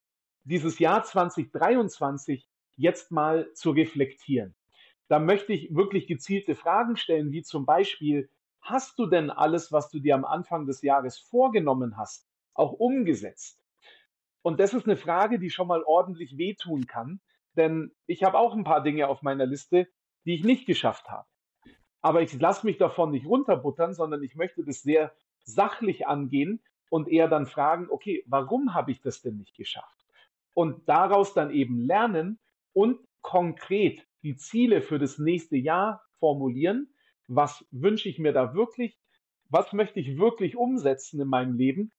dieses Jahr 2023 jetzt mal zu reflektieren. Da möchte ich wirklich gezielte Fragen stellen, wie zum Beispiel, hast du denn alles, was du dir am Anfang des Jahres vorgenommen hast, auch umgesetzt? Und das ist eine Frage, die schon mal ordentlich wehtun kann, denn ich habe auch ein paar Dinge auf meiner Liste, die ich nicht geschafft habe. Aber ich lasse mich davon nicht runterbuttern, sondern ich möchte das sehr sachlich angehen und eher dann fragen, okay, warum habe ich das denn nicht geschafft? Und daraus dann eben lernen und konkret die Ziele für das nächste Jahr formulieren. Was wünsche ich mir da wirklich? Was möchte ich wirklich umsetzen in meinem Leben?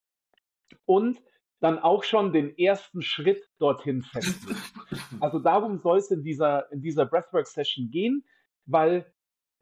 Und dann auch schon den ersten Schritt dorthin festlegen. Also darum soll es in dieser, in dieser Breathwork-Session gehen, weil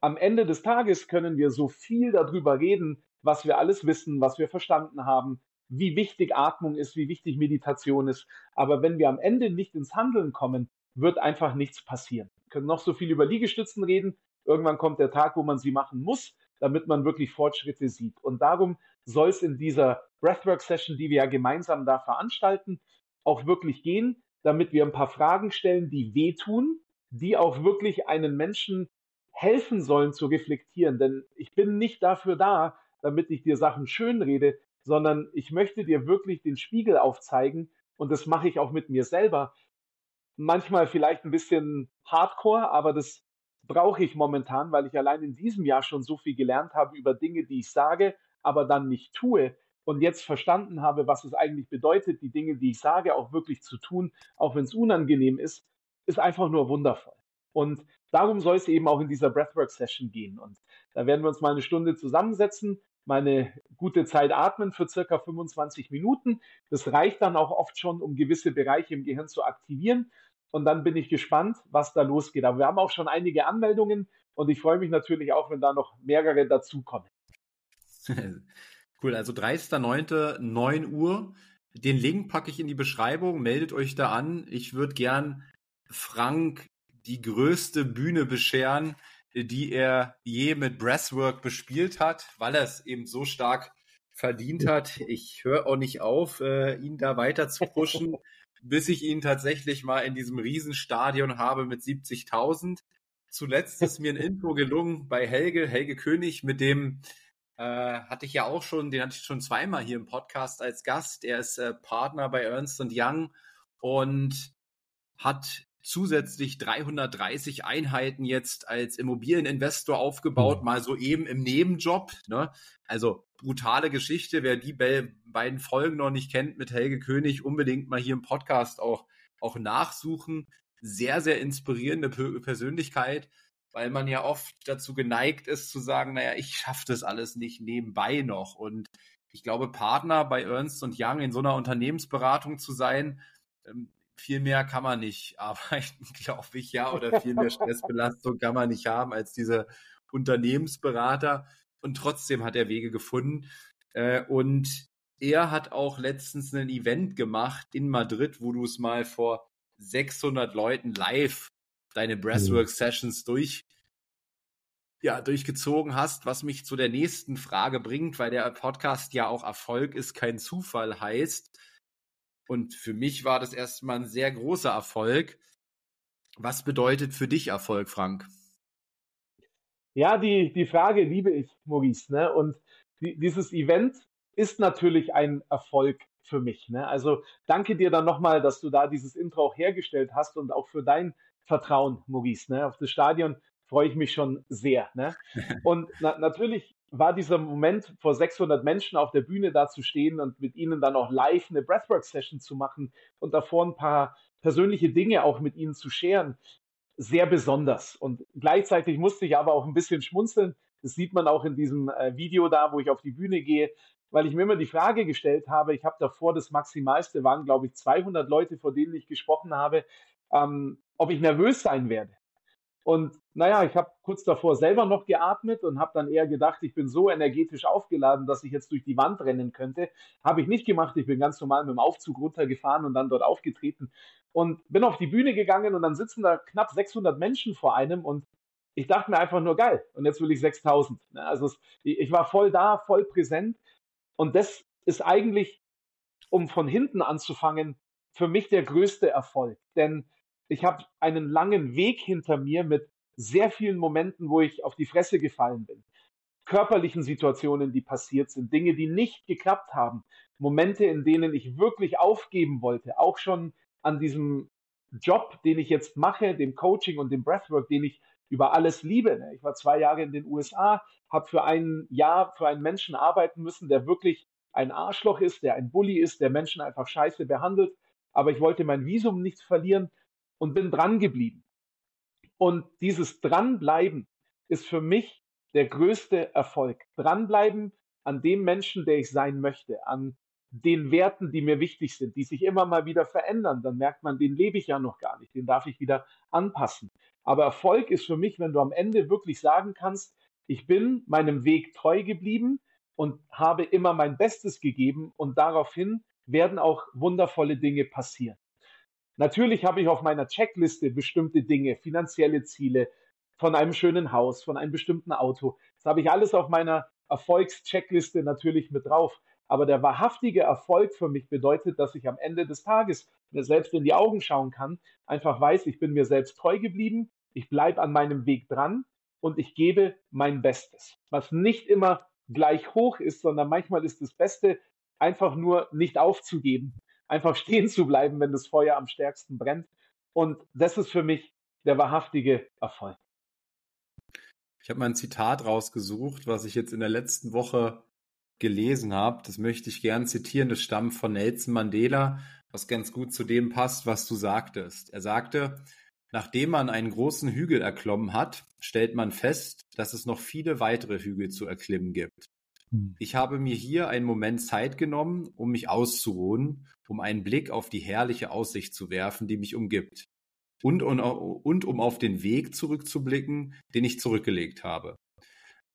am Ende des Tages können wir so viel darüber reden, was wir alles wissen, was wir verstanden haben, wie wichtig Atmung ist, wie wichtig Meditation ist. Aber wenn wir am Ende nicht ins Handeln kommen, wird einfach nichts passieren. Wir können noch so viel über Liegestützen reden. Irgendwann kommt der Tag, wo man sie machen muss, damit man wirklich Fortschritte sieht. Und darum soll es in dieser Breathwork-Session, die wir ja gemeinsam da veranstalten, auch wirklich gehen, damit wir ein paar Fragen stellen, die wehtun, die auch wirklich einen Menschen helfen sollen zu reflektieren. Denn ich bin nicht dafür da, damit ich dir Sachen schönrede, sondern ich möchte dir wirklich den Spiegel aufzeigen und das mache ich auch mit mir selber. Manchmal vielleicht ein bisschen hardcore, aber das brauche ich momentan, weil ich allein in diesem Jahr schon so viel gelernt habe über Dinge, die ich sage, aber dann nicht tue und jetzt verstanden habe, was es eigentlich bedeutet, die Dinge, die ich sage, auch wirklich zu tun, auch wenn es unangenehm ist, ist einfach nur wundervoll. Und darum soll es eben auch in dieser Breathwork-Session gehen. Und da werden wir uns mal eine Stunde zusammensetzen, mal eine gute Zeit atmen für circa 25 Minuten. Das reicht dann auch oft schon, um gewisse Bereiche im Gehirn zu aktivieren. Und dann bin ich gespannt, was da losgeht. Aber wir haben auch schon einige Anmeldungen und ich freue mich natürlich auch, wenn da noch mehrere dazukommen. (laughs) cool, also 30.09. 9 Uhr. Den Link packe ich in die Beschreibung. Meldet euch da an. Ich würde gern Frank die größte Bühne bescheren, die er je mit Breathwork bespielt hat, weil er es eben so stark verdient hat. Ich höre auch nicht auf, äh, ihn da weiter zu pushen, (laughs) bis ich ihn tatsächlich mal in diesem Riesenstadion habe mit 70.000. Zuletzt ist mir ein Intro gelungen bei Helge, Helge König, mit dem äh, hatte ich ja auch schon, den hatte ich schon zweimal hier im Podcast als Gast. Er ist äh, Partner bei Ernst Young und hat zusätzlich 330 Einheiten jetzt als Immobilieninvestor aufgebaut, mhm. mal so eben im Nebenjob. Ne? Also brutale Geschichte. Wer die beiden Folgen noch nicht kennt mit Helge König, unbedingt mal hier im Podcast auch, auch nachsuchen. Sehr, sehr inspirierende Persönlichkeit, weil man ja oft dazu geneigt ist zu sagen, naja, ich schaffe das alles nicht nebenbei noch. Und ich glaube, Partner bei Ernst Young in so einer Unternehmensberatung zu sein, ähm, viel mehr kann man nicht (laughs) arbeiten, glaube ich, ja, oder viel mehr Stressbelastung kann man nicht haben als diese Unternehmensberater. Und trotzdem hat er Wege gefunden. Äh, und er hat auch letztens ein Event gemacht in Madrid, wo du es mal vor 600 Leuten live deine Breathwork Sessions durch ja, durchgezogen hast, was mich zu der nächsten Frage bringt, weil der Podcast ja auch Erfolg ist kein Zufall heißt. Und für mich war das erstmal ein sehr großer Erfolg. Was bedeutet für dich Erfolg, Frank? Ja, die, die Frage liebe ich, Maurice. Ne? Und die, dieses Event ist natürlich ein Erfolg für mich. Ne? Also danke dir dann nochmal, dass du da dieses Intro auch hergestellt hast und auch für dein Vertrauen, Maurice, ne? auf das Stadion. freue ich mich schon sehr. Ne? (laughs) Und na, natürlich war dieser Moment, vor 600 Menschen auf der Bühne da zu stehen und mit ihnen dann auch live eine Breathwork-Session zu machen und davor ein paar persönliche Dinge auch mit ihnen zu scheren, sehr besonders. Und gleichzeitig musste ich aber auch ein bisschen schmunzeln. Das sieht man auch in diesem äh, Video da, wo ich auf die Bühne gehe, weil ich mir immer die Frage gestellt habe, ich habe davor das Maximalste, waren glaube ich 200 Leute, vor denen ich gesprochen habe, ähm, ob ich nervös sein werde. Und naja, ich habe kurz davor selber noch geatmet und habe dann eher gedacht, ich bin so energetisch aufgeladen, dass ich jetzt durch die Wand rennen könnte. Habe ich nicht gemacht. Ich bin ganz normal mit dem Aufzug runtergefahren und dann dort aufgetreten und bin auf die Bühne gegangen und dann sitzen da knapp 600 Menschen vor einem und ich dachte mir einfach nur geil. Und jetzt will ich 6000. Ne, also ich war voll da, voll präsent. Und das ist eigentlich, um von hinten anzufangen, für mich der größte Erfolg. Denn ich habe einen langen Weg hinter mir mit sehr vielen Momenten, wo ich auf die Fresse gefallen bin. Körperlichen Situationen, die passiert sind, Dinge, die nicht geklappt haben, Momente, in denen ich wirklich aufgeben wollte, auch schon an diesem Job, den ich jetzt mache, dem Coaching und dem Breathwork, den ich über alles liebe. Ne? Ich war zwei Jahre in den USA, habe für ein Jahr für einen Menschen arbeiten müssen, der wirklich ein Arschloch ist, der ein Bully ist, der Menschen einfach scheiße behandelt. Aber ich wollte mein Visum nicht verlieren und bin dran geblieben. Und dieses Dranbleiben ist für mich der größte Erfolg. Dranbleiben an dem Menschen, der ich sein möchte, an den Werten, die mir wichtig sind, die sich immer mal wieder verändern. Dann merkt man, den lebe ich ja noch gar nicht, den darf ich wieder anpassen. Aber Erfolg ist für mich, wenn du am Ende wirklich sagen kannst, ich bin meinem Weg treu geblieben und habe immer mein Bestes gegeben und daraufhin werden auch wundervolle Dinge passieren. Natürlich habe ich auf meiner Checkliste bestimmte Dinge, finanzielle Ziele von einem schönen Haus, von einem bestimmten Auto. Das habe ich alles auf meiner Erfolgscheckliste natürlich mit drauf. Aber der wahrhaftige Erfolg für mich bedeutet, dass ich am Ende des Tages mir selbst in die Augen schauen kann, einfach weiß, ich bin mir selbst treu geblieben, ich bleibe an meinem Weg dran und ich gebe mein Bestes. Was nicht immer gleich hoch ist, sondern manchmal ist das Beste einfach nur nicht aufzugeben einfach stehen zu bleiben, wenn das Feuer am stärksten brennt. Und das ist für mich der wahrhaftige Erfolg. Ich habe mal ein Zitat rausgesucht, was ich jetzt in der letzten Woche gelesen habe. Das möchte ich gern zitieren. Das stammt von Nelson Mandela, was ganz gut zu dem passt, was du sagtest. Er sagte, nachdem man einen großen Hügel erklommen hat, stellt man fest, dass es noch viele weitere Hügel zu erklimmen gibt. Hm. Ich habe mir hier einen Moment Zeit genommen, um mich auszuruhen, um einen Blick auf die herrliche Aussicht zu werfen, die mich umgibt. Und, und, und um auf den Weg zurückzublicken, den ich zurückgelegt habe.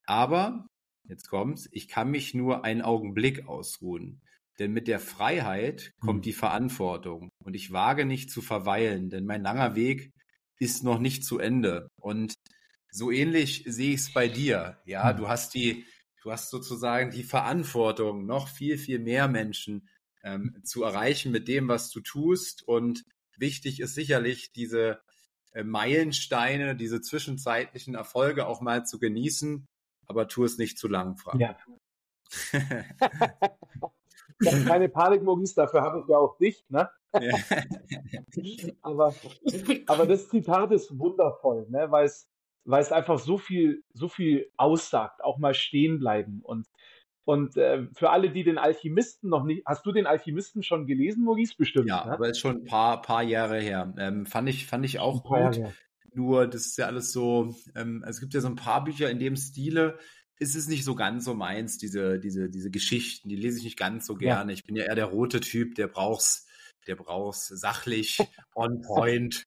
Aber, jetzt kommt's, ich kann mich nur einen Augenblick ausruhen. Denn mit der Freiheit kommt hm. die Verantwortung. Und ich wage nicht zu verweilen, denn mein langer Weg ist noch nicht zu Ende. Und so ähnlich sehe ich es bei dir. Ja, hm. du hast die, Du hast sozusagen die Verantwortung, noch viel, viel mehr Menschen ähm, zu erreichen mit dem, was du tust. Und wichtig ist sicherlich, diese äh, Meilensteine, diese zwischenzeitlichen Erfolge auch mal zu genießen, aber tu es nicht zu lang, Frank. Ja. (laughs) keine Panik, Maurice, dafür habe ich ja auch dich, ne? Ja. (laughs) aber, aber das Zitat ist wundervoll, ne? weil es weil es einfach so viel, so viel aussagt, auch mal stehen bleiben. Und, und äh, für alle, die den Alchemisten noch nicht, hast du den Alchemisten schon gelesen, Maurice? Bestimmt. Ja, ne? aber ist schon ein paar, paar Jahre her. Ähm, fand ich, fand ich auch gut. Nur, das ist ja alles so, ähm, es gibt ja so ein paar Bücher in dem Stile, ist es nicht so ganz so meins, diese, diese, diese Geschichten, die lese ich nicht ganz so gerne. Ja. Ich bin ja eher der rote Typ, der braucht's der brauchst sachlich, (laughs) on point,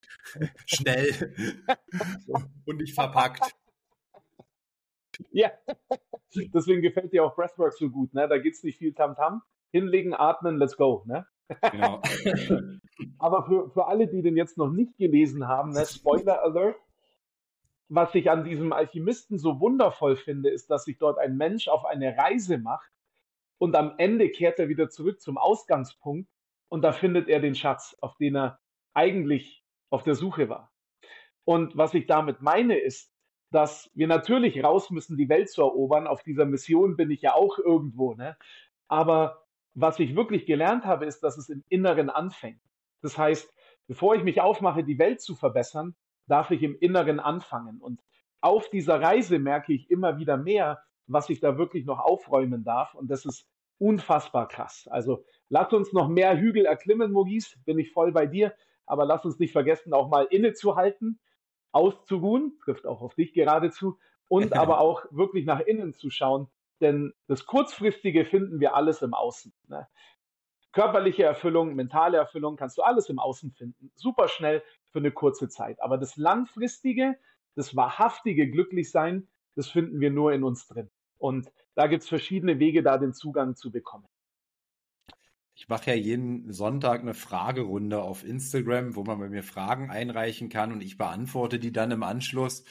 schnell (laughs) und nicht verpackt. Ja, (laughs) deswegen gefällt dir auch Breathwork so gut. Ne? Da gibt es nicht viel Tamtam. -Tam. Hinlegen, atmen, let's go. Ne? Genau. Aber für, für alle, die den jetzt noch nicht gelesen haben, ne, Spoiler Alert, was ich an diesem Alchemisten so wundervoll finde, ist, dass sich dort ein Mensch auf eine Reise macht und am Ende kehrt er wieder zurück zum Ausgangspunkt und da findet er den Schatz, auf den er eigentlich auf der Suche war. Und was ich damit meine, ist, dass wir natürlich raus müssen, die Welt zu erobern. Auf dieser Mission bin ich ja auch irgendwo. Ne? Aber was ich wirklich gelernt habe, ist, dass es im Inneren anfängt. Das heißt, bevor ich mich aufmache, die Welt zu verbessern, darf ich im Inneren anfangen. Und auf dieser Reise merke ich immer wieder mehr, was ich da wirklich noch aufräumen darf. Und das ist unfassbar krass. Also lass uns noch mehr Hügel erklimmen, Maurice, bin ich voll bei dir. Aber lass uns nicht vergessen, auch mal innezuhalten, auszuruhen, trifft auch auf dich geradezu, und (laughs) aber auch wirklich nach innen zu schauen. Denn das Kurzfristige finden wir alles im Außen. Ne? Körperliche Erfüllung, mentale Erfüllung kannst du alles im Außen finden. Super schnell für eine kurze Zeit. Aber das Langfristige, das wahrhaftige Glücklichsein, das finden wir nur in uns drin. Und da gibt es verschiedene Wege, da den Zugang zu bekommen. Ich mache ja jeden Sonntag eine Fragerunde auf Instagram, wo man bei mir Fragen einreichen kann und ich beantworte die dann im Anschluss.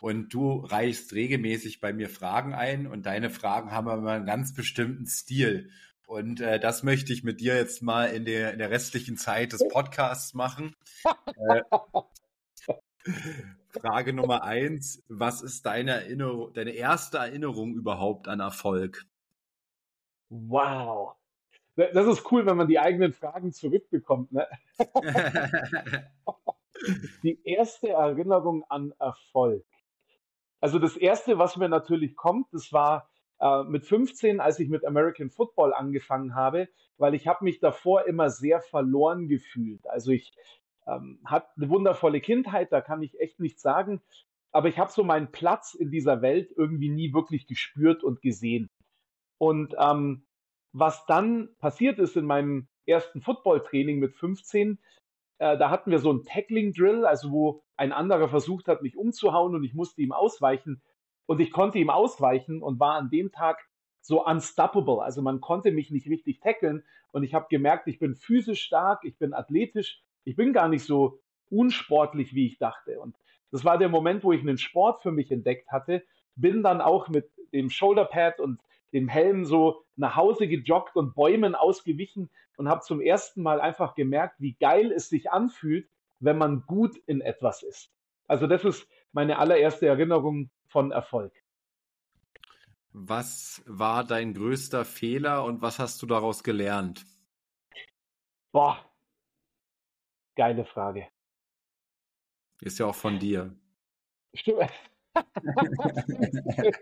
Und du reichst regelmäßig bei mir Fragen ein und deine Fragen haben immer einen ganz bestimmten Stil. Und äh, das möchte ich mit dir jetzt mal in der, in der restlichen Zeit des Podcasts machen. (laughs) äh, Frage Nummer eins. Was ist deine Erinnerung, deine erste Erinnerung überhaupt an Erfolg? Wow. Das ist cool, wenn man die eigenen Fragen zurückbekommt. Ne? (laughs) die erste Erinnerung an Erfolg. Also das erste, was mir natürlich kommt, das war äh, mit 15, als ich mit American Football angefangen habe, weil ich habe mich davor immer sehr verloren gefühlt. Also ich ähm, hatte eine wundervolle Kindheit, da kann ich echt nichts sagen, aber ich habe so meinen Platz in dieser Welt irgendwie nie wirklich gespürt und gesehen. Und ähm, was dann passiert ist in meinem ersten Football-Training mit 15, äh, da hatten wir so ein Tackling-Drill, also wo ein anderer versucht hat, mich umzuhauen und ich musste ihm ausweichen. Und ich konnte ihm ausweichen und war an dem Tag so unstoppable. Also man konnte mich nicht richtig tackeln. Und ich habe gemerkt, ich bin physisch stark, ich bin athletisch, ich bin gar nicht so unsportlich, wie ich dachte. Und das war der Moment, wo ich einen Sport für mich entdeckt hatte. Bin dann auch mit dem Shoulderpad und dem Helm so nach Hause gejoggt und Bäumen ausgewichen und habe zum ersten Mal einfach gemerkt, wie geil es sich anfühlt, wenn man gut in etwas ist. Also das ist meine allererste Erinnerung von Erfolg. Was war dein größter Fehler und was hast du daraus gelernt? Boah, geile Frage. Ist ja auch von dir. Stimmt. (laughs)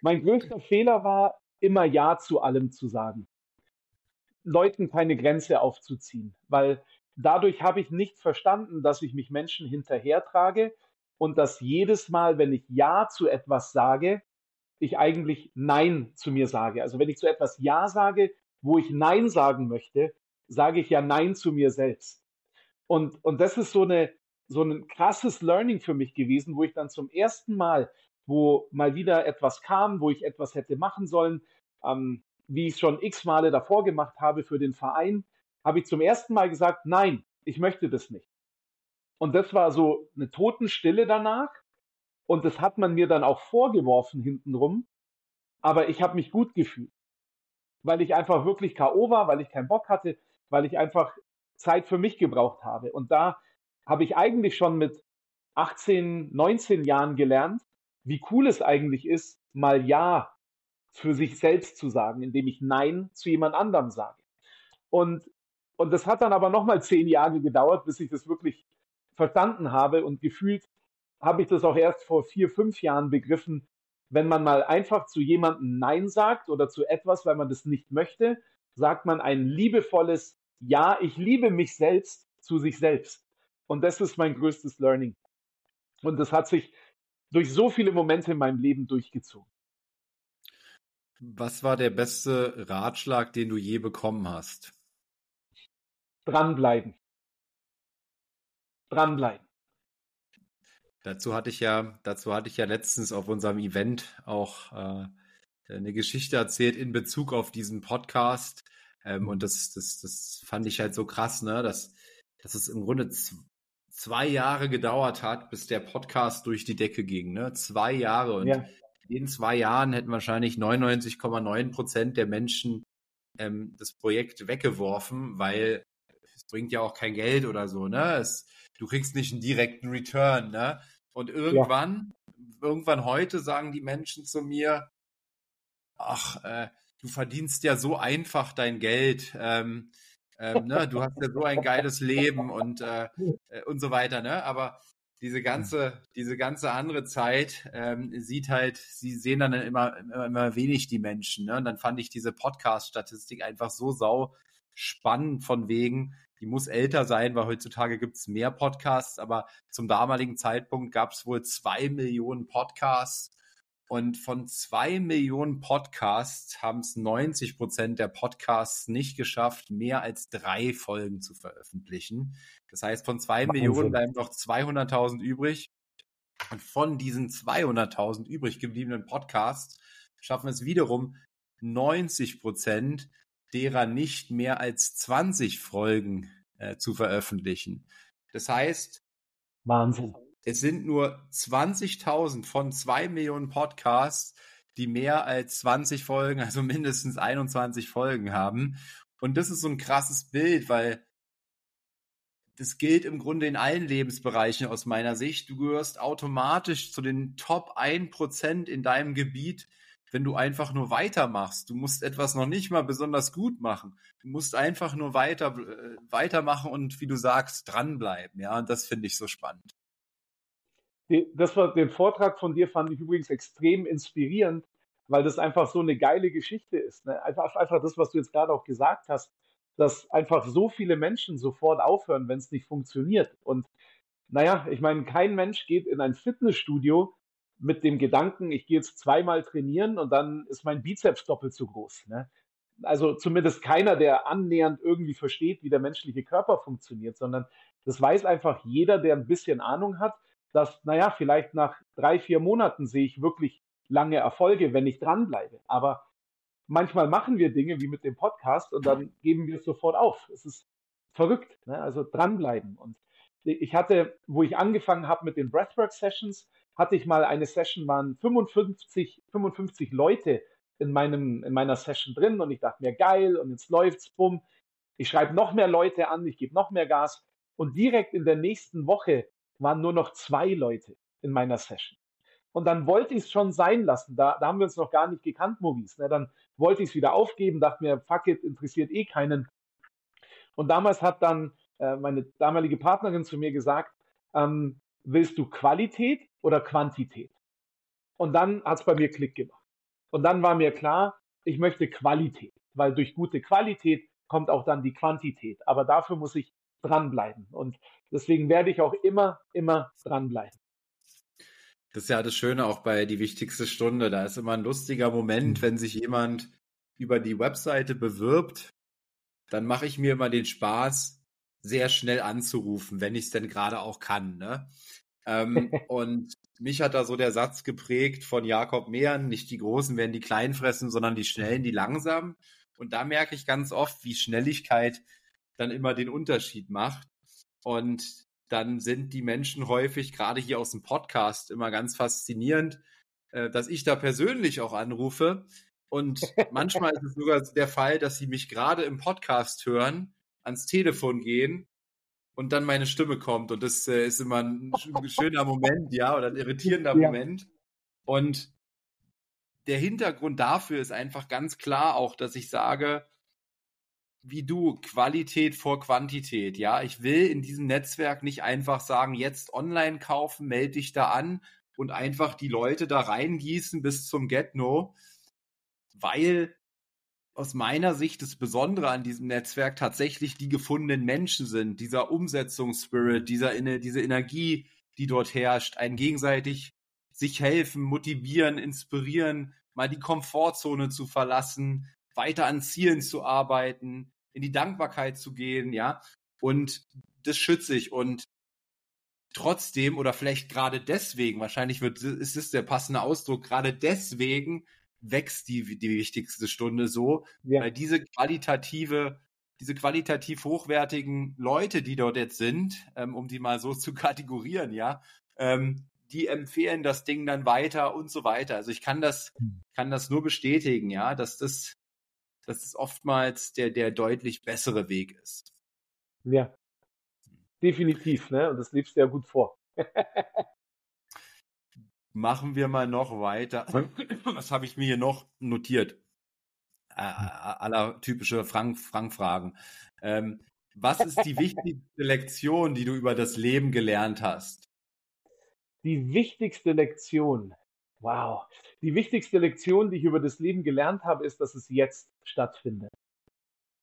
mein größter Fehler war, immer Ja zu allem zu sagen. Leuten keine Grenze aufzuziehen, weil dadurch habe ich nicht verstanden, dass ich mich Menschen hinterhertrage, und dass jedes Mal, wenn ich Ja zu etwas sage, ich eigentlich Nein zu mir sage. Also wenn ich zu etwas Ja sage, wo ich Nein sagen möchte, sage ich ja Nein zu mir selbst. Und, und das ist so, eine, so ein krasses Learning für mich gewesen, wo ich dann zum ersten Mal, wo mal wieder etwas kam, wo ich etwas hätte machen sollen, ähm, wie ich schon x Male davor gemacht habe für den Verein, habe ich zum ersten Mal gesagt, nein, ich möchte das nicht. Und das war so eine Totenstille danach. Und das hat man mir dann auch vorgeworfen hintenrum. Aber ich habe mich gut gefühlt, weil ich einfach wirklich K.O. war, weil ich keinen Bock hatte, weil ich einfach Zeit für mich gebraucht habe. Und da habe ich eigentlich schon mit 18, 19 Jahren gelernt, wie cool es eigentlich ist, mal Ja für sich selbst zu sagen, indem ich Nein zu jemand anderem sage. Und, und das hat dann aber nochmal zehn Jahre gedauert, bis ich das wirklich verstanden habe und gefühlt habe ich das auch erst vor vier, fünf Jahren begriffen, wenn man mal einfach zu jemandem Nein sagt oder zu etwas, weil man das nicht möchte, sagt man ein liebevolles Ja, ich liebe mich selbst zu sich selbst. Und das ist mein größtes Learning. Und das hat sich durch so viele Momente in meinem Leben durchgezogen. Was war der beste Ratschlag, den du je bekommen hast? Dranbleiben dranbleiben. Dazu hatte ich ja, dazu hatte ich ja letztens auf unserem Event auch äh, eine Geschichte erzählt in Bezug auf diesen Podcast. Ähm, und das, das, das fand ich halt so krass, ne, dass, dass es im Grunde zwei Jahre gedauert hat, bis der Podcast durch die Decke ging, ne? Zwei Jahre. Und ja. in zwei Jahren hätten wahrscheinlich 99,9 Prozent der Menschen ähm, das Projekt weggeworfen, weil es bringt ja auch kein Geld oder so, ne? Es, du kriegst nicht einen direkten Return, ne? Und irgendwann, ja. irgendwann heute sagen die Menschen zu mir, ach, äh, du verdienst ja so einfach dein Geld, ähm, ähm, ne? du hast ja so ein geiles Leben und, äh, äh, und so weiter, ne? Aber diese ganze, diese ganze andere Zeit ähm, sieht halt, sie sehen dann immer, immer, immer wenig die Menschen. Ne? Und dann fand ich diese Podcast-Statistik einfach so sau spannend von wegen, die muss älter sein, weil heutzutage gibt es mehr Podcasts, aber zum damaligen Zeitpunkt gab es wohl zwei Millionen Podcasts. Und von zwei Millionen Podcasts haben es 90 Prozent der Podcasts nicht geschafft, mehr als drei Folgen zu veröffentlichen. Das heißt, von zwei Wahnsinn. Millionen bleiben noch 200.000 übrig. Und von diesen 200.000 übrig gebliebenen Podcasts schaffen es wiederum 90 Prozent derer nicht mehr als 20 Folgen äh, zu veröffentlichen. Das heißt, Wahnsinn. Es sind nur 20.000 von zwei Millionen Podcasts, die mehr als 20 Folgen, also mindestens 21 Folgen haben. Und das ist so ein krasses Bild, weil das gilt im Grunde in allen Lebensbereichen aus meiner Sicht. Du gehörst automatisch zu den Top 1% in deinem Gebiet, wenn du einfach nur weitermachst. Du musst etwas noch nicht mal besonders gut machen. Du musst einfach nur weiter, äh, weitermachen und wie du sagst, dranbleiben. Ja, und das finde ich so spannend. Das war, den Vortrag von dir fand ich übrigens extrem inspirierend, weil das einfach so eine geile Geschichte ist. Ne? Einfach, einfach das, was du jetzt gerade auch gesagt hast, dass einfach so viele Menschen sofort aufhören, wenn es nicht funktioniert. Und naja, ich meine, kein Mensch geht in ein Fitnessstudio mit dem Gedanken, ich gehe jetzt zweimal trainieren und dann ist mein Bizeps doppelt so groß. Ne? Also zumindest keiner, der annähernd irgendwie versteht, wie der menschliche Körper funktioniert, sondern das weiß einfach jeder, der ein bisschen Ahnung hat, dass, naja, vielleicht nach drei, vier Monaten sehe ich wirklich lange Erfolge, wenn ich dranbleibe. Aber manchmal machen wir Dinge wie mit dem Podcast und dann geben wir es sofort auf. Es ist verrückt. Ne? Also dranbleiben. Und ich hatte, wo ich angefangen habe mit den Breathwork Sessions, hatte ich mal eine Session, waren 55, 55 Leute in, meinem, in meiner Session drin und ich dachte mir, geil, und jetzt läuft's, bumm. Ich schreibe noch mehr Leute an, ich gebe noch mehr Gas. Und direkt in der nächsten Woche waren nur noch zwei Leute in meiner Session. Und dann wollte ich es schon sein lassen. Da, da haben wir uns noch gar nicht gekannt, Maurice. Ne? Dann wollte ich es wieder aufgeben, dachte mir, fuck it, interessiert eh keinen. Und damals hat dann äh, meine damalige Partnerin zu mir gesagt, ähm, willst du Qualität oder Quantität? Und dann hat es bei mir Klick gemacht. Und dann war mir klar, ich möchte Qualität, weil durch gute Qualität kommt auch dann die Quantität. Aber dafür muss ich dranbleiben. Und deswegen werde ich auch immer, immer dranbleiben. Das ist ja das Schöne auch bei die wichtigste Stunde. Da ist immer ein lustiger Moment, mhm. wenn sich jemand über die Webseite bewirbt, dann mache ich mir immer den Spaß, sehr schnell anzurufen, wenn ich es denn gerade auch kann. Ne? ähm, (laughs) und mich hat da so der Satz geprägt von Jakob Mehren, nicht die Großen werden die Kleinen fressen, sondern die Schnellen, die Langsamen. Und da merke ich ganz oft, wie Schnelligkeit dann immer den Unterschied macht. Und dann sind die Menschen häufig, gerade hier aus dem Podcast, immer ganz faszinierend, äh, dass ich da persönlich auch anrufe. Und manchmal ist es sogar der Fall, dass sie mich gerade im Podcast hören, ans Telefon gehen und dann meine Stimme kommt. Und das äh, ist immer ein schöner Moment, ja, oder ein irritierender ja. Moment. Und der Hintergrund dafür ist einfach ganz klar auch, dass ich sage, wie du, Qualität vor Quantität. Ja, ich will in diesem Netzwerk nicht einfach sagen, jetzt online kaufen, melde dich da an und einfach die Leute da reingießen bis zum Get-No, weil aus meiner Sicht das Besondere an diesem Netzwerk tatsächlich die gefundenen Menschen sind, dieser Umsetzungsspirit, dieser, diese Energie, die dort herrscht, ein gegenseitig sich helfen, motivieren, inspirieren, mal die Komfortzone zu verlassen, weiter an Zielen zu arbeiten, in die Dankbarkeit zu gehen, ja. Und das schütze ich. Und trotzdem oder vielleicht gerade deswegen, wahrscheinlich wird, ist es der passende Ausdruck, gerade deswegen wächst die, die wichtigste Stunde so, ja. weil diese qualitative, diese qualitativ hochwertigen Leute, die dort jetzt sind, ähm, um die mal so (laughs) zu kategorieren, ja, ähm, die empfehlen das Ding dann weiter und so weiter. Also ich kann das, hm. kann das nur bestätigen, ja, dass das dass es oftmals der, der deutlich bessere Weg ist. Ja, definitiv, ne? Und das lebst du ja gut vor. Machen wir mal noch weiter. (clears throat) Was habe ich mir hier noch notiert? Äh, aller typische Frank-Fragen. Ähm, was ist die (laughs) wichtigste Lektion, die du über das Leben gelernt hast? die wichtigste Lektion, wow, die wichtigste Lektion, die ich über das Leben gelernt habe, ist, dass es jetzt stattfindet.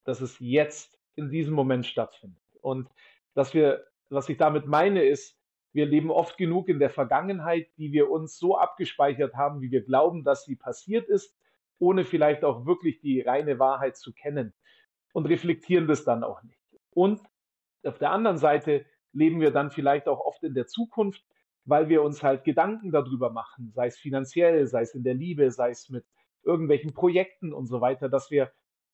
Dass es jetzt in diesem Moment stattfindet. Und dass wir, was ich damit meine, ist, wir leben oft genug in der Vergangenheit, die wir uns so abgespeichert haben, wie wir glauben, dass sie passiert ist, ohne vielleicht auch wirklich die reine Wahrheit zu kennen und reflektieren das dann auch nicht. Und auf der anderen Seite leben wir dann vielleicht auch oft in der Zukunft, weil wir uns halt Gedanken darüber machen, sei es finanziell, sei es in der Liebe, sei es mit irgendwelchen Projekten und so weiter, dass wir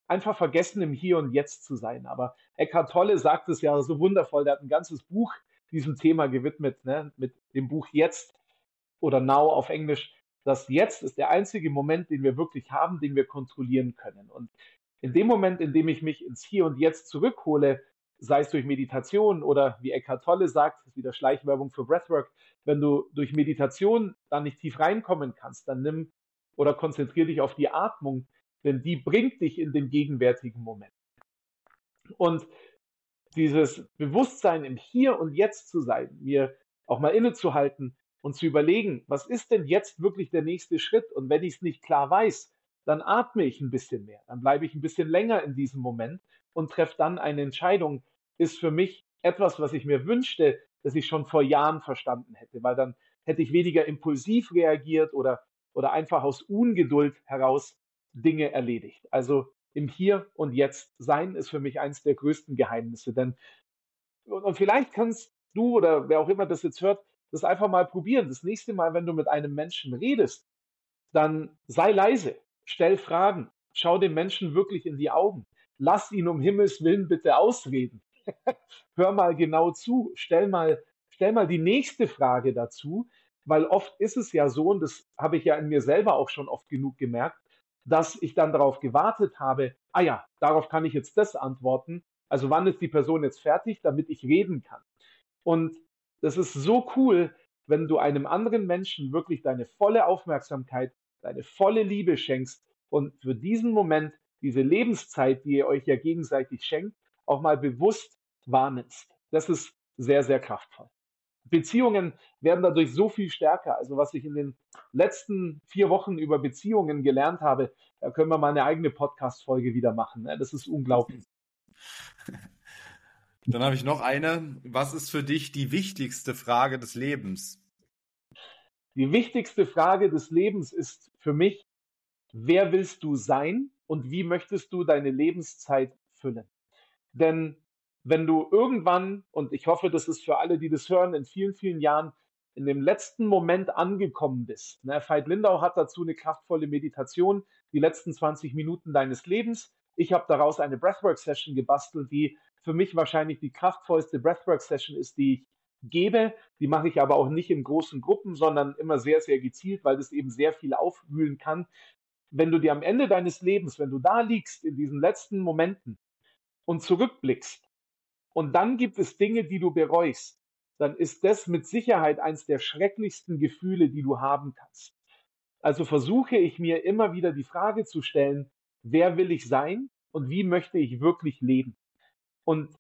einfach vergessen, im Hier und Jetzt zu sein. Aber Eckhart Tolle sagt es ja so wundervoll, der hat ein ganzes Buch diesem Thema gewidmet, ne, mit dem Buch Jetzt oder Now auf Englisch. Das Jetzt ist der einzige Moment, den wir wirklich haben, den wir kontrollieren können. Und in dem Moment, in dem ich mich ins Hier und Jetzt zurückhole, sei es durch Meditation oder wie Eckhart Tolle sagt, das ist wieder Schleichwerbung für Breathwork, wenn du durch Meditation dann nicht tief reinkommen kannst, dann nimm oder konzentriere dich auf die Atmung, denn die bringt dich in den gegenwärtigen Moment. Und dieses Bewusstsein im Hier und Jetzt zu sein, mir auch mal innezuhalten und zu überlegen, was ist denn jetzt wirklich der nächste Schritt? Und wenn ich es nicht klar weiß, dann atme ich ein bisschen mehr, dann bleibe ich ein bisschen länger in diesem Moment und treffe dann eine Entscheidung, ist für mich etwas, was ich mir wünschte, dass ich schon vor Jahren verstanden hätte, weil dann hätte ich weniger impulsiv reagiert oder, oder einfach aus Ungeduld heraus Dinge erledigt. Also im Hier und Jetzt sein ist für mich eines der größten Geheimnisse. Denn, und vielleicht kannst du oder wer auch immer das jetzt hört, das einfach mal probieren. Das nächste Mal, wenn du mit einem Menschen redest, dann sei leise, stell Fragen, schau dem Menschen wirklich in die Augen. Lass ihn um Himmels Willen bitte ausreden. (laughs) Hör mal genau zu, stell mal, stell mal die nächste Frage dazu, weil oft ist es ja so, und das habe ich ja in mir selber auch schon oft genug gemerkt, dass ich dann darauf gewartet habe, ah ja, darauf kann ich jetzt das antworten. Also wann ist die Person jetzt fertig, damit ich reden kann? Und das ist so cool, wenn du einem anderen Menschen wirklich deine volle Aufmerksamkeit, deine volle Liebe schenkst und für diesen Moment, diese Lebenszeit, die ihr euch ja gegenseitig schenkt, auch mal bewusst wahrnimmst. Das ist sehr, sehr kraftvoll. Beziehungen werden dadurch so viel stärker. Also was ich in den letzten vier Wochen über Beziehungen gelernt habe, da können wir mal eine eigene Podcast-Folge wieder machen. Ne? Das ist unglaublich. (laughs) Dann habe ich noch eine. Was ist für dich die wichtigste Frage des Lebens? Die wichtigste Frage des Lebens ist für mich, wer willst du sein und wie möchtest du deine Lebenszeit füllen? Denn wenn du irgendwann, und ich hoffe, das ist für alle, die das hören, in vielen, vielen Jahren in dem letzten Moment angekommen bist. Ne, Veit Lindau hat dazu eine kraftvolle Meditation, die letzten 20 Minuten deines Lebens. Ich habe daraus eine Breathwork-Session gebastelt, die für mich wahrscheinlich die kraftvollste Breathwork-Session ist, die ich gebe. Die mache ich aber auch nicht in großen Gruppen, sondern immer sehr, sehr gezielt, weil das eben sehr viel aufwühlen kann. Wenn du dir am Ende deines Lebens, wenn du da liegst in diesen letzten Momenten und zurückblickst, und dann gibt es Dinge, die du bereust, dann ist das mit Sicherheit eines der schrecklichsten Gefühle, die du haben kannst. Also versuche ich mir immer wieder die Frage zu stellen, wer will ich sein und wie möchte ich wirklich leben? Und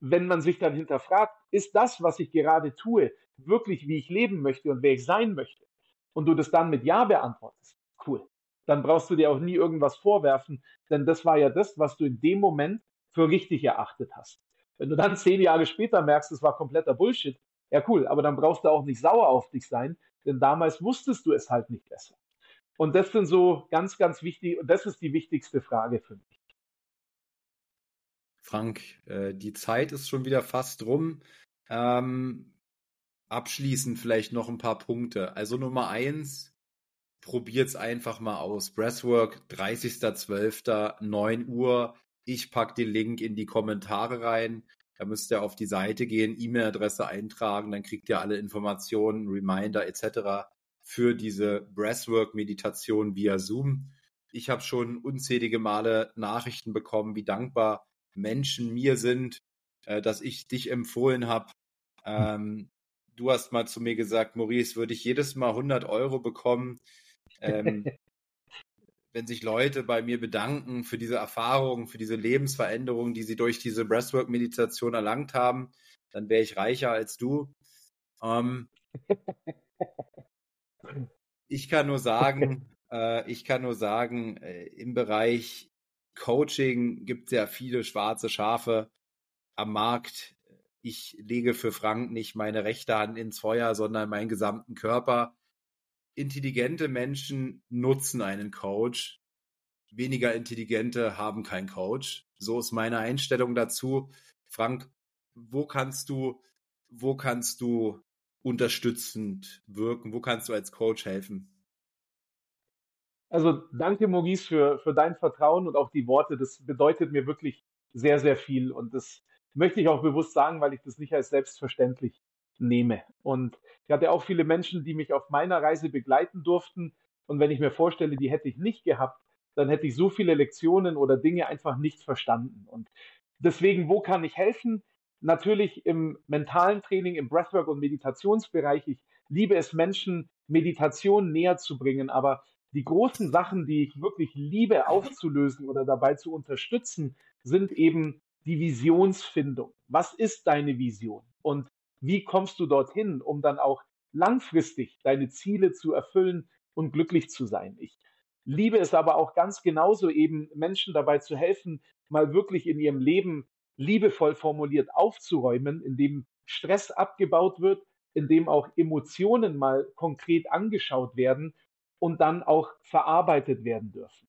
wenn man sich dann hinterfragt, ist das, was ich gerade tue, wirklich wie ich leben möchte und wer ich sein möchte? Und du das dann mit Ja beantwortest, cool. Dann brauchst du dir auch nie irgendwas vorwerfen, denn das war ja das, was du in dem Moment für richtig erachtet hast. Wenn du dann zehn Jahre später merkst, es war kompletter Bullshit, ja cool, aber dann brauchst du auch nicht sauer auf dich sein, denn damals wusstest du es halt nicht besser. Und das sind so ganz, ganz wichtig, und das ist die wichtigste Frage für mich. Frank, äh, die Zeit ist schon wieder fast rum. Ähm, abschließend vielleicht noch ein paar Punkte. Also Nummer eins, probiert's einfach mal aus. Breathwork, 30.12., 9 Uhr. Ich packe den Link in die Kommentare rein. Da müsst ihr auf die Seite gehen, E-Mail-Adresse eintragen, dann kriegt ihr alle Informationen, Reminder etc. für diese Breathwork-Meditation via Zoom. Ich habe schon unzählige Male Nachrichten bekommen, wie dankbar Menschen mir sind, äh, dass ich dich empfohlen habe. Ähm, du hast mal zu mir gesagt, Maurice, würde ich jedes Mal 100 Euro bekommen, ähm, wenn sich Leute bei mir bedanken für diese Erfahrungen, für diese Lebensveränderungen, die sie durch diese Breathwork-Meditation erlangt haben, dann wäre ich reicher als du. Ähm, Ich kann nur sagen, (laughs) äh, ich kann nur sagen, äh, im Bereich Coaching gibt es ja viele schwarze Schafe am Markt. Ich lege für Frank nicht meine rechte Hand ins Feuer, sondern meinen gesamten Körper. Intelligente Menschen nutzen einen Coach. Weniger intelligente haben keinen Coach. So ist meine Einstellung dazu. Frank, wo kannst du, wo kannst du unterstützend wirken? Wo kannst du als Coach helfen? Also danke, Maurice, für, für dein Vertrauen und auch die Worte. Das bedeutet mir wirklich sehr, sehr viel. Und das möchte ich auch bewusst sagen, weil ich das nicht als selbstverständlich nehme. Und ich hatte auch viele Menschen, die mich auf meiner Reise begleiten durften. Und wenn ich mir vorstelle, die hätte ich nicht gehabt, dann hätte ich so viele Lektionen oder Dinge einfach nicht verstanden. Und deswegen, wo kann ich helfen? Natürlich im mentalen Training, im Breathwork und Meditationsbereich. Ich liebe es, Menschen Meditation näher zu bringen, aber die großen Sachen, die ich wirklich liebe aufzulösen oder dabei zu unterstützen, sind eben die Visionsfindung. Was ist deine Vision? Und wie kommst du dorthin, um dann auch langfristig deine Ziele zu erfüllen und glücklich zu sein? Ich liebe es aber auch ganz genauso eben Menschen dabei zu helfen, mal wirklich in ihrem Leben liebevoll formuliert aufzuräumen, indem Stress abgebaut wird, indem auch Emotionen mal konkret angeschaut werden und dann auch verarbeitet werden dürfen.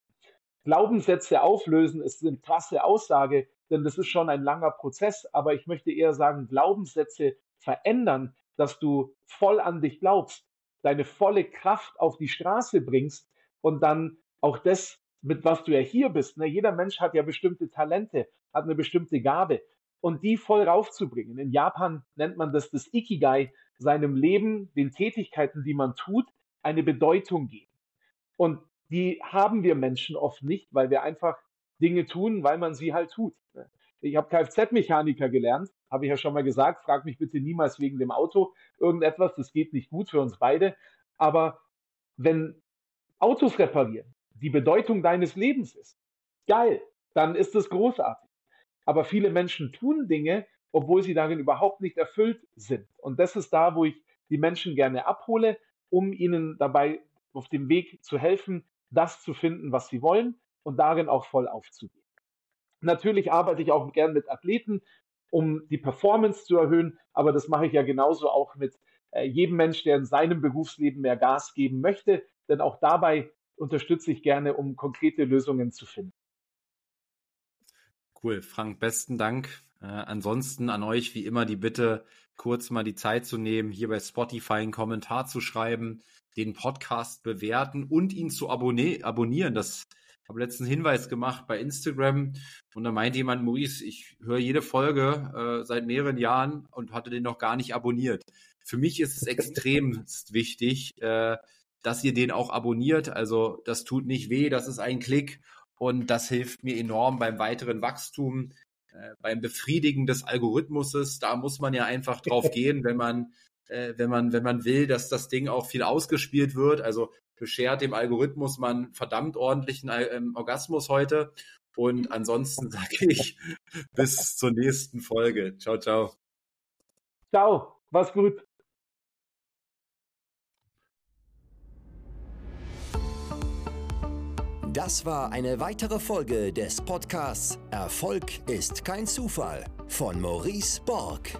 Glaubenssätze auflösen ist eine krasse Aussage, denn das ist schon ein langer Prozess, aber ich möchte eher sagen, Glaubenssätze verändern, dass du voll an dich glaubst, deine volle Kraft auf die Straße bringst und dann auch das, mit was du ja hier bist. Ne? Jeder Mensch hat ja bestimmte Talente, hat eine bestimmte Gabe und die voll raufzubringen. In Japan nennt man das das Ikigai, seinem Leben, den Tätigkeiten, die man tut, eine Bedeutung geben. Und die haben wir Menschen oft nicht, weil wir einfach Dinge tun, weil man sie halt tut. Ich habe Kfz-Mechaniker gelernt, habe ich ja schon mal gesagt. Frag mich bitte niemals wegen dem Auto irgendetwas. Das geht nicht gut für uns beide. Aber wenn Autos reparieren die Bedeutung deines Lebens ist, geil, dann ist es großartig. Aber viele Menschen tun Dinge, obwohl sie darin überhaupt nicht erfüllt sind. Und das ist da, wo ich die Menschen gerne abhole, um ihnen dabei auf dem Weg zu helfen, das zu finden, was sie wollen und darin auch voll aufzugehen. Natürlich arbeite ich auch gern mit Athleten, um die Performance zu erhöhen, aber das mache ich ja genauso auch mit äh, jedem Mensch, der in seinem Berufsleben mehr Gas geben möchte, denn auch dabei unterstütze ich gerne, um konkrete Lösungen zu finden. Cool, Frank, besten Dank. Äh, ansonsten an euch wie immer die Bitte, kurz mal die Zeit zu nehmen, hier bei Spotify einen Kommentar zu schreiben, den Podcast bewerten und ihn zu abonnieren. Das habe letzten Hinweis gemacht bei Instagram und da meinte jemand, Maurice, ich höre jede Folge äh, seit mehreren Jahren und hatte den noch gar nicht abonniert. Für mich ist es extremst (laughs) wichtig, äh, dass ihr den auch abonniert. Also das tut nicht weh, das ist ein Klick und das hilft mir enorm beim weiteren Wachstum, äh, beim Befriedigen des Algorithmuses. Da muss man ja einfach drauf (laughs) gehen, wenn man äh, wenn man, wenn man will, dass das Ding auch viel ausgespielt wird. Also beschert dem Algorithmus man verdammt ordentlichen ähm, Orgasmus heute. Und ansonsten (laughs) sage ich bis zur nächsten Folge. Ciao, ciao. Ciao, mach's gut. Das war eine weitere Folge des Podcasts Erfolg ist kein Zufall von Maurice Borg.